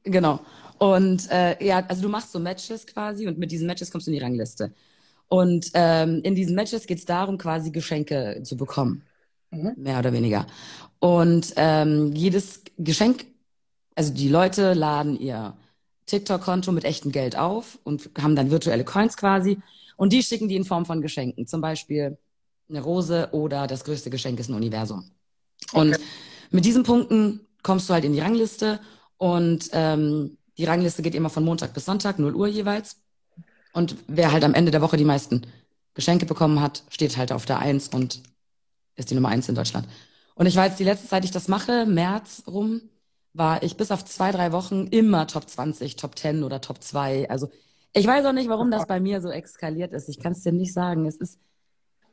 Speaker 3: Genau. Und äh, ja, also du machst so Matches quasi und mit diesen Matches kommst du in die Rangliste. Und ähm, in diesen Matches geht es darum, quasi Geschenke zu bekommen.
Speaker 2: Mhm.
Speaker 3: Mehr oder weniger. Und ähm, jedes Geschenk, also die Leute laden ihr TikTok-Konto mit echtem Geld auf und haben dann virtuelle Coins quasi. Und die schicken die in Form von Geschenken. Zum Beispiel eine Rose oder das größte Geschenk ist ein Universum. Und
Speaker 2: Okay.
Speaker 3: mit diesen Punkten kommst du halt in die Rangliste und ähm, die Rangliste geht immer von Montag bis Sonntag, 0 Uhr jeweils. Und wer halt am Ende der Woche die meisten Geschenke bekommen hat, steht halt auf der Eins und ist die Nummer eins in Deutschland. Und ich war jetzt die letzte Zeit, ich das mache, März rum, war ich bis auf zwei, drei Wochen immer Top 20, Top 10 oder Top 2. Also ich weiß auch nicht, warum das bei mir so eskaliert ist. Ich kann es dir nicht sagen. Es ist,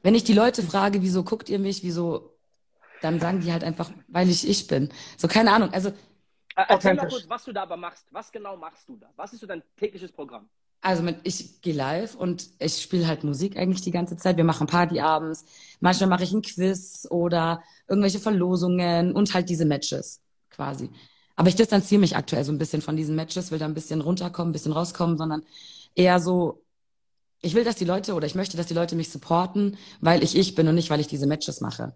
Speaker 3: wenn ich die Leute frage, wieso guckt ihr mich, wieso, dann sagen die halt einfach, weil ich ich bin. So, keine Ahnung. Also,
Speaker 1: Äh, Erzähl mal kurz, was du da aber machst. Was genau machst du da? Was ist so dein tägliches Programm?
Speaker 3: also mit, ich gehe live und ich spiele halt Musik eigentlich die ganze Zeit. Wir machen Party abends. Manchmal mache ich ein Quiz oder irgendwelche Verlosungen und halt diese Matches quasi. Aber ich distanziere mich aktuell so ein bisschen von diesen Matches, will da ein bisschen runterkommen, ein bisschen rauskommen, sondern eher so, ich will, dass die Leute oder ich möchte, dass die Leute mich supporten, weil ich ich bin und nicht, weil ich diese Matches mache.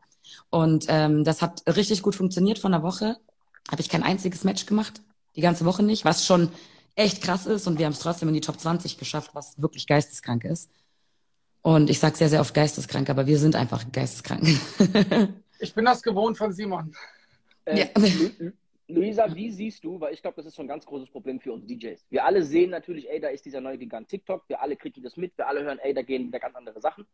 Speaker 3: Und ähm, das hat richtig gut funktioniert. Von einer Woche habe ich kein einziges Match gemacht, die ganze Woche nicht, was schon echt krass ist und wir haben es trotzdem in die Top 20 geschafft, was wirklich geisteskrank ist. Und ich sage sehr, sehr oft geisteskrank, aber wir sind einfach geisteskrank. *laughs*
Speaker 2: Ich bin das gewohnt von Simon.
Speaker 1: Äh,
Speaker 3: Ja.
Speaker 1: Lu- Lu- Luisa, wie siehst du, weil ich glaube, das ist schon ein ganz großes Problem für uns DJs. Wir alle sehen natürlich, ey, da ist dieser neue Gigant TikTok, wir alle kriegen das mit, wir alle hören, ey, da gehen wieder ganz andere Sachen.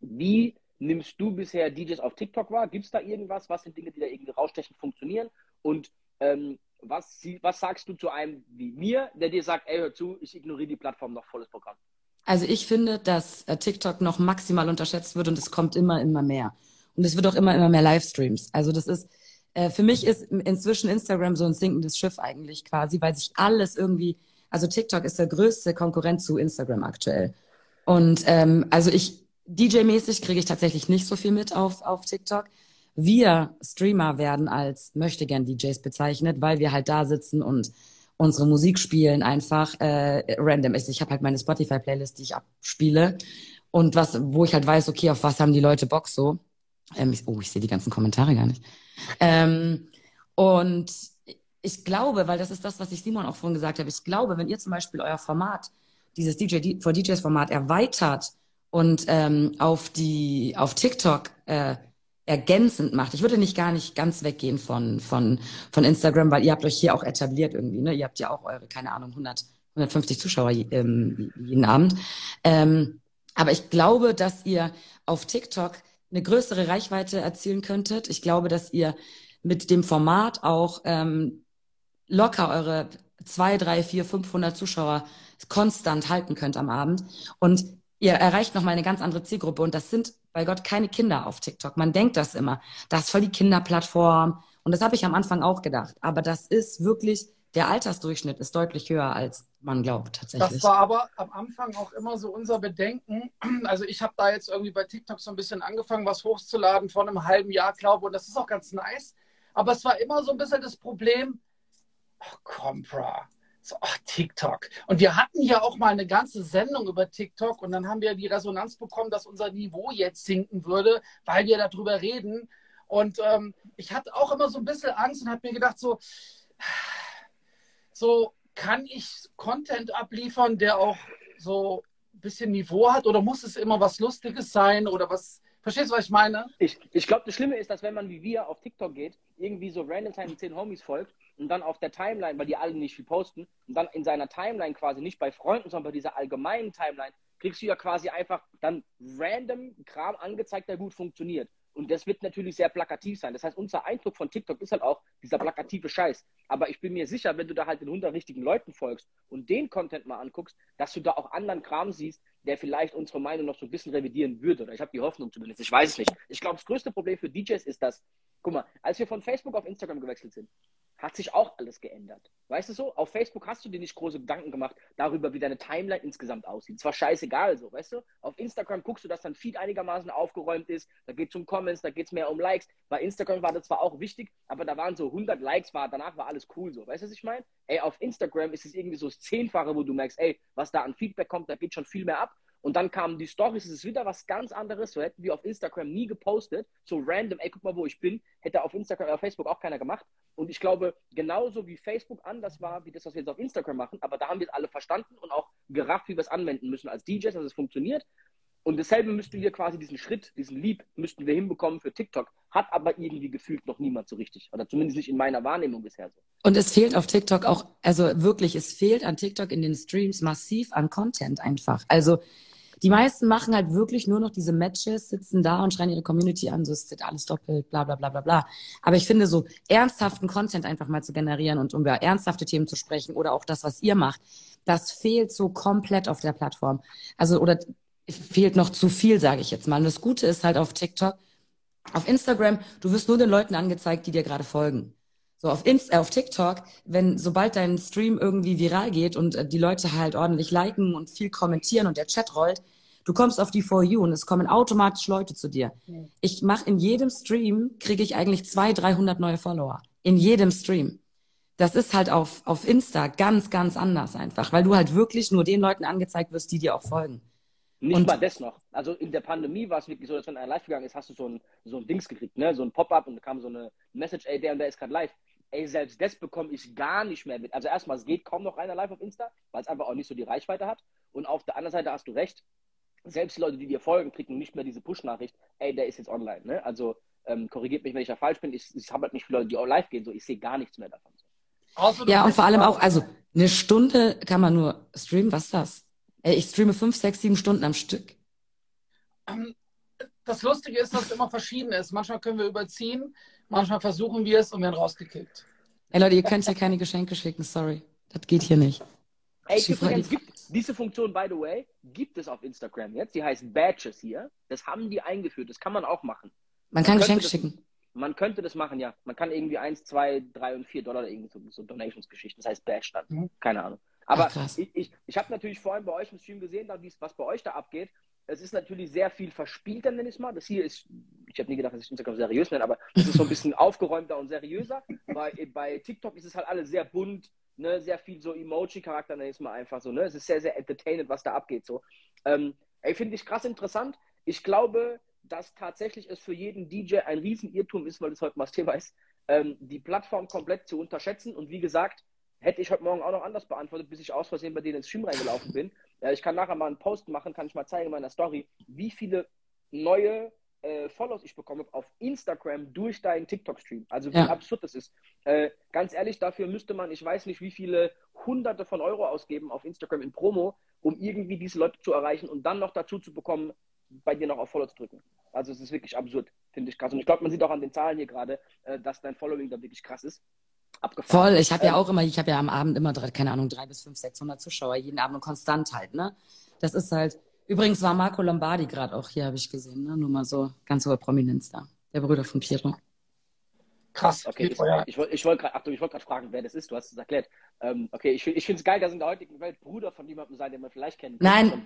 Speaker 1: Wie nimmst du bisher DJs auf TikTok wahr? Gibt es da irgendwas? Was sind Dinge, die da irgendwie rausstechen, funktionieren? Und ähm, Was, was sagst du zu einem wie mir, der dir sagt, ey, hör zu, ich ignoriere die Plattform noch volles Programm?
Speaker 3: Also ich finde, dass äh, TikTok noch maximal unterschätzt wird und es kommt immer, immer mehr. Und es wird auch immer, immer mehr Livestreams. Also das ist, äh, für mich ist inzwischen Instagram so ein sinkendes Schiff eigentlich quasi, weil sich alles irgendwie, also TikTok ist der größte Konkurrent zu Instagram aktuell. Und ähm, also ich, DJ-mäßig kriege ich tatsächlich nicht so viel mit auf, auf TikTok. Wir Streamer werden als möchte gern DJs bezeichnet, weil wir halt da sitzen und unsere Musik spielen einfach äh, random. Ich, ich habe halt meine Spotify-Playlist, die ich abspiele und was, wo ich halt weiß, okay, auf was haben die Leute Bock so. Ähm, ich, oh, ich sehe die ganzen Kommentare gar nicht. Ähm, und ich glaube, weil das ist das, was ich Simon auch vorhin gesagt habe, ich glaube, wenn ihr zum Beispiel euer Format, dieses DJ for DJs Format erweitert und ähm, auf die auf TikTok äh, ergänzend macht. Ich würde nicht gar nicht ganz weggehen von von von Instagram, weil ihr habt euch hier auch etabliert irgendwie. Ne? Ihr habt ja auch eure keine Ahnung 100 150 Zuschauer ähm, jeden Abend. Ähm, aber ich glaube, dass ihr auf TikTok eine größere Reichweite erzielen könntet. Ich glaube, dass ihr mit dem Format auch ähm, locker eure zwei, drei, vier, 500 Zuschauer konstant halten könnt am Abend. Und ihr erreicht nochmal eine ganz andere Zielgruppe. Und das sind bei Gott keine Kinder auf TikTok. Man denkt das immer. Das ist voll die Kinderplattform. Und das habe ich am Anfang auch gedacht. Aber das ist wirklich, der Altersdurchschnitt ist deutlich höher, als man glaubt tatsächlich.
Speaker 2: Das war aber am Anfang auch immer so unser Bedenken. Also ich habe da jetzt irgendwie bei TikTok so ein bisschen angefangen, was hochzuladen vor einem halben Jahr, glaube ich. Und das ist auch ganz nice. Aber es war immer so ein bisschen das Problem, oh, komm, bra. So, ach, TikTok. Und wir hatten ja auch mal eine ganze Sendung über TikTok und dann haben wir die Resonanz bekommen, dass unser Niveau jetzt sinken würde, weil wir darüber reden. Und ähm, ich hatte auch immer so ein bisschen Angst und habe mir gedacht, so, so kann ich Content abliefern, der auch so ein bisschen Niveau hat oder muss es immer was Lustiges sein oder was, Verstehst du, was ich meine?
Speaker 1: Ich, ich glaube, das Schlimme ist, dass wenn man wie wir auf TikTok geht, irgendwie so random seinen zehn Homies folgt und dann auf der Timeline, weil die alle nicht viel posten, und dann in seiner Timeline quasi nicht bei Freunden, sondern bei dieser allgemeinen Timeline, kriegst du ja quasi einfach dann random Kram angezeigt, der gut funktioniert. Und das wird natürlich sehr plakativ sein. Das heißt, unser Eindruck von TikTok ist halt auch dieser plakative Scheiß. Aber ich bin mir sicher, wenn du da halt den 100 richtigen Leuten folgst und den Content mal anguckst, dass du da auch anderen Kram siehst, der vielleicht unsere Meinung noch so ein bisschen revidieren würde. Oder ich habe die Hoffnung zumindest. Ich weiß es nicht. Ich glaube, das größte Problem für DJs ist, dass, guck mal, als wir von Facebook auf Instagram gewechselt sind, hat sich auch alles geändert. Weißt du so? Auf Facebook hast du dir nicht große Gedanken gemacht darüber, wie deine Timeline insgesamt aussieht. Es war scheißegal so, weißt du? Auf Instagram guckst du, dass dein Feed einigermaßen aufgeräumt ist. Da geht es um Comments, da geht es mehr um Likes. Bei Instagram war das zwar auch wichtig, aber da waren so 100 Likes, war, danach war alles cool so. Weißt du, was ich meine? Ey, auf Instagram ist es irgendwie so das Zehnfache, wo du merkst, ey, was da an Feedback kommt, da geht schon viel mehr ab. Und dann kamen die Stories, es ist wieder was ganz anderes. So hätten wir auf Instagram nie gepostet, so random, ey, guck mal, wo ich bin, hätte auf Instagram, auf Facebook auch keiner gemacht. Und ich glaube, genauso wie Facebook anders war, wie das, was wir jetzt auf Instagram machen, aber da haben wir es alle verstanden und auch gerafft, wie wir es anwenden müssen als DJs, dass es funktioniert. Und dasselbe müssten wir quasi diesen Schritt, diesen Lieb, müssten wir hinbekommen für TikTok. Hat aber irgendwie gefühlt noch niemand so richtig. Oder zumindest nicht in meiner Wahrnehmung bisher so.
Speaker 3: Und es fehlt auf TikTok auch, also wirklich, es fehlt an TikTok in den Streams massiv an Content einfach. Also die meisten machen halt wirklich nur noch diese Matches, sitzen da und schreien ihre Community an, so ist alles doppelt, bla bla bla bla bla. Aber ich finde, so ernsthaften Content einfach mal zu generieren und um über ernsthafte Themen zu sprechen oder auch das, was ihr macht, das fehlt so komplett auf der Plattform. Also, oder fehlt noch zu viel, sage ich jetzt mal. Und das Gute ist halt auf TikTok, auf Instagram, du wirst nur den Leuten angezeigt, die dir gerade folgen. So auf Inst äh, auf TikTok, wenn sobald dein Stream irgendwie viral geht und äh, die Leute halt ordentlich liken und viel kommentieren und der Chat rollt, du kommst auf die For You und es kommen automatisch Leute zu dir. Mhm. Ich mache in jedem Stream kriege ich eigentlich 200, 300 neue Follower. In jedem Stream. Das ist halt auf, auf Insta ganz, ganz anders einfach, weil du halt wirklich nur den Leuten angezeigt wirst, die dir auch folgen.
Speaker 1: Nicht und, mal das noch. Also in der Pandemie war es wirklich so, dass wenn einer live gegangen ist, hast du so ein, so ein Dings gekriegt, ne? so ein Pop-up und da kam so eine Message, ey, der und der ist gerade live ey, selbst das bekomme ich gar nicht mehr mit. Also erstmal, es geht kaum noch einer live auf Insta, weil es einfach auch nicht so die Reichweite hat. Und auf der anderen Seite hast du recht, selbst die Leute, die dir folgen, kriegen nicht mehr diese Push-Nachricht, ey, der ist jetzt online. Ne? Also ähm, korrigiert mich, wenn ich da falsch bin. Ich, ich habe halt nicht viele Leute, die auch live gehen, so ich sehe gar nichts mehr davon.
Speaker 3: Ja, und vor allem auch, also eine Stunde kann man nur streamen, was ist das? Ey, ich streame fünf, sechs, sieben Stunden am Stück.
Speaker 2: Ähm, das Lustige ist, dass es immer verschieden ist. Manchmal können wir überziehen, manchmal versuchen wir es und werden rausgekickt.
Speaker 3: Ey Leute, ihr könnt ja keine Geschenke schicken, sorry. Das geht hier nicht.
Speaker 1: Ey,
Speaker 3: Frage-
Speaker 1: übrigens gibt, diese Funktion, by the way, gibt es auf Instagram jetzt. Die heißt Badges hier. Das haben die eingeführt. Das kann man auch machen.
Speaker 3: Man kann
Speaker 1: könnte
Speaker 3: Geschenke
Speaker 1: das-
Speaker 3: schicken.
Speaker 1: Man könnte das machen, ja. Man kann irgendwie 1, 2, 3 und 4 Dollar irgendwie so, so Donations-Geschichten. Das heißt Badge dann.
Speaker 2: Mhm.
Speaker 1: Keine Ahnung. Aber
Speaker 3: Ach,
Speaker 1: ich, ich, ich habe natürlich vorhin bei euch im Stream gesehen, was bei euch da abgeht. Es ist natürlich sehr viel verspielter, nenne ich es mal. Das hier ist, ich habe nie gedacht, dass ich Instagram seriös nenne, aber es ist so ein bisschen aufgeräumter und seriöser. Bei, bei TikTok ist es halt alles sehr bunt, ne? sehr viel so Emoji-Charakter, nenne ich es mal einfach so. Ne? Es ist sehr, sehr entertainend, was da abgeht. So. Ähm, ey, finde ich krass interessant. Ich glaube, dass tatsächlich es für jeden DJ ein Riesenirrtum ist, weil das heute mal das Thema ist, ähm, die Plattform komplett zu unterschätzen. Und wie gesagt, hätte ich heute Morgen auch noch anders beantwortet, bis ich aus Versehen bei denen ins Stream reingelaufen bin. Ja, ich kann nachher mal einen Post machen, kann ich mal zeigen in meiner Story, wie viele neue äh, Follows ich bekomme auf Instagram durch deinen TikTok-Stream. Also wie
Speaker 3: Ja.
Speaker 1: absurd das ist. Äh, ganz ehrlich, dafür müsste man, ich weiß nicht, wie viele Hunderte von Euro ausgeben auf Instagram in Promo, um irgendwie diese Leute zu erreichen und dann noch dazu zu bekommen, bei dir noch auf Follow zu drücken. Also es ist wirklich absurd, finde ich krass. Und ich glaube, man sieht auch an den Zahlen hier gerade, äh, dass dein Following da wirklich krass ist. Abgefahren.
Speaker 3: Voll, ich habe ja
Speaker 1: Ähm,
Speaker 3: auch immer, ich habe ja am Abend immer, drei, keine Ahnung, drei bis fünf, 600 Zuschauer, jeden Abend und konstant halt, ne? Das ist halt, übrigens war Marco Lombardi gerade auch hier, habe ich gesehen, ne? Nur mal so ganz hohe Prominenz da. Der Bruder von Pietro.
Speaker 2: Krass.
Speaker 1: Okay,
Speaker 2: ja.
Speaker 1: ich, ich wollte ich wollt gerade wollt fragen, wer das ist. Du hast es erklärt. Ähm, okay, ich, ich finde es geil, dass in der heutigen Welt Bruder von jemandem sein, den man vielleicht kennt.
Speaker 3: Nein.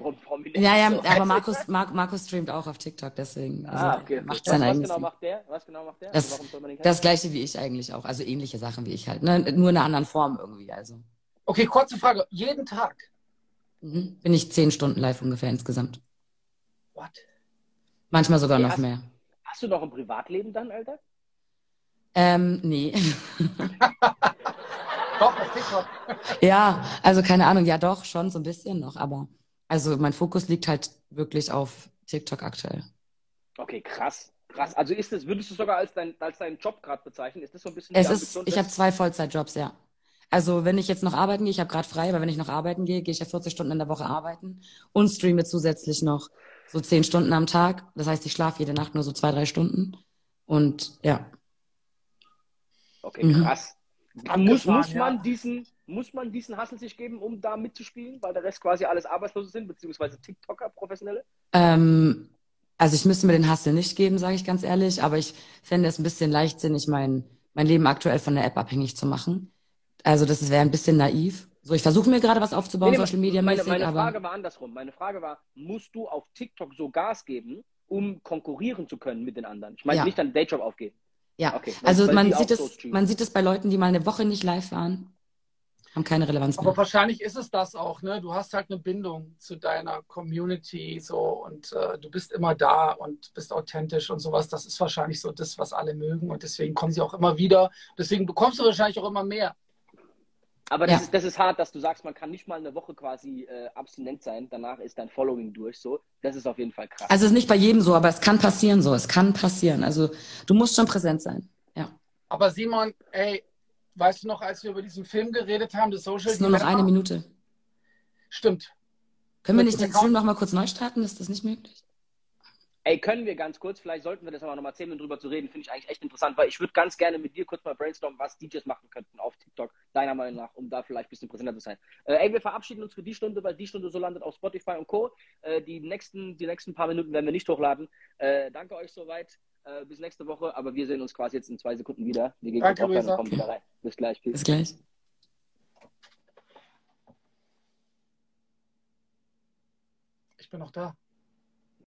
Speaker 3: Ja, ja,
Speaker 1: So.
Speaker 3: aber *laughs* Markus, Mar Markus streamt auch auf TikTok, deswegen. Also
Speaker 1: Ah, okay.
Speaker 3: macht
Speaker 1: was,
Speaker 3: sein
Speaker 1: was
Speaker 3: eigenes
Speaker 1: genau
Speaker 3: Ding.
Speaker 1: macht der? Was genau macht der?
Speaker 3: Das-
Speaker 1: Also warum soll man den kennen?
Speaker 3: Das gleiche wie ich eigentlich auch, also ähnliche Sachen wie ich halt, ne? Nur in einer anderen Form irgendwie, also.
Speaker 2: Okay, kurze Frage. Jeden Tag.
Speaker 3: Mhm. Bin ich zehn Stunden live ungefähr insgesamt.
Speaker 2: What?
Speaker 3: Manchmal sogar
Speaker 1: Ja,
Speaker 3: noch
Speaker 1: hast-
Speaker 3: mehr.
Speaker 1: Hast du noch ein Privatleben dann, Alter?
Speaker 3: Ähm, nee. *laughs*
Speaker 2: Doch, auf TikTok.
Speaker 3: Ja, also keine Ahnung, ja doch, schon so ein bisschen noch, aber also mein Fokus liegt halt wirklich auf TikTok aktuell.
Speaker 1: Okay, krass. Krass. Also ist es, würdest du sogar als, dein, als deinen Job gerade bezeichnen? Ist das so ein bisschen
Speaker 3: Es ist, ich habe zwei Vollzeitjobs, ja. Also wenn ich jetzt noch arbeiten gehe, ich habe gerade frei, aber wenn ich noch arbeiten gehe, gehe ich ja 40 Stunden in der Woche arbeiten und streame zusätzlich noch so 10 Stunden am Tag. Das heißt, ich schlafe jede Nacht nur so zwei, drei Stunden. Und ja,
Speaker 1: Okay,
Speaker 3: Mhm.
Speaker 1: krass.
Speaker 2: Abgefahren,
Speaker 1: Muss, muss,
Speaker 2: ja.
Speaker 1: man diesen, muss man diesen Hustle sich geben, um da mitzuspielen, weil der Rest quasi alles Arbeitslose sind, beziehungsweise TikToker, Professionelle?
Speaker 3: ähm, also ich müsste mir den Hustle nicht geben, sage ich ganz ehrlich, aber ich fände es ein bisschen leichtsinnig, mein, mein Leben aktuell von der App abhängig zu machen. Also das wäre ein bisschen naiv. So, ich versuche mir gerade was aufzubauen,
Speaker 1: Nee, nee,
Speaker 3: Social Media
Speaker 1: meine,
Speaker 3: mäßig,
Speaker 1: meine
Speaker 3: aber
Speaker 1: Frage war andersrum. Meine Frage war, musst du auf TikTok so Gas geben, um konkurrieren zu können mit den anderen? Ich meine
Speaker 3: Ja.
Speaker 1: nicht deinen Dayjob aufgeben.
Speaker 3: Ja.
Speaker 1: Okay, weil-
Speaker 3: Also
Speaker 1: weil
Speaker 3: man sieht
Speaker 1: so
Speaker 3: es,
Speaker 1: streamen.
Speaker 3: man sieht es bei Leuten, die mal eine Woche nicht live waren, haben keine Relevanz
Speaker 2: Aber
Speaker 3: mehr.
Speaker 2: wahrscheinlich ist es das auch, ne? Du hast halt eine Bindung zu deiner Community so und äh, du bist immer da und bist authentisch und sowas. Das ist wahrscheinlich so das, was alle mögen und deswegen kommen sie auch immer wieder. Deswegen bekommst du wahrscheinlich auch immer mehr.
Speaker 1: Aber das,
Speaker 3: Ja.
Speaker 1: ist, das ist hart, dass du sagst, man kann nicht mal eine Woche quasi äh, abstinent sein, danach ist dein Following durch. So, das ist auf jeden Fall krass.
Speaker 3: Also es ist nicht bei jedem so, aber es kann passieren so. Es kann passieren. Also du musst schon präsent sein. Ja.
Speaker 2: Aber Simon, ey, weißt du noch, als wir über diesen Film geredet haben, das Social
Speaker 3: Es ist nur noch eine Minute.
Speaker 2: Stimmt.
Speaker 3: Können wir nicht den Stream noch mal kurz neu starten? Ist das nicht möglich?
Speaker 1: Ey, können wir ganz kurz, vielleicht sollten wir das aber nochmal zehn Minuten drüber zu reden, finde ich eigentlich echt interessant, weil ich würde ganz gerne mit dir kurz mal brainstormen, was DJs machen könnten auf TikTok, deiner Meinung nach, um da vielleicht ein bisschen präsenter zu sein. Äh, ey, wir verabschieden uns für die Stunde, weil die Stunde so landet auf Spotify und Co. Äh, die, nächsten, die nächsten paar Minuten werden wir nicht hochladen. Äh, danke euch soweit. Äh, bis nächste Woche, aber wir sehen uns quasi jetzt in zwei Sekunden wieder. Wir gehen
Speaker 2: Danke, Luisa.
Speaker 1: und kommen wieder rein. Bis gleich. Peace.
Speaker 3: Bis gleich.
Speaker 2: Ich bin noch da.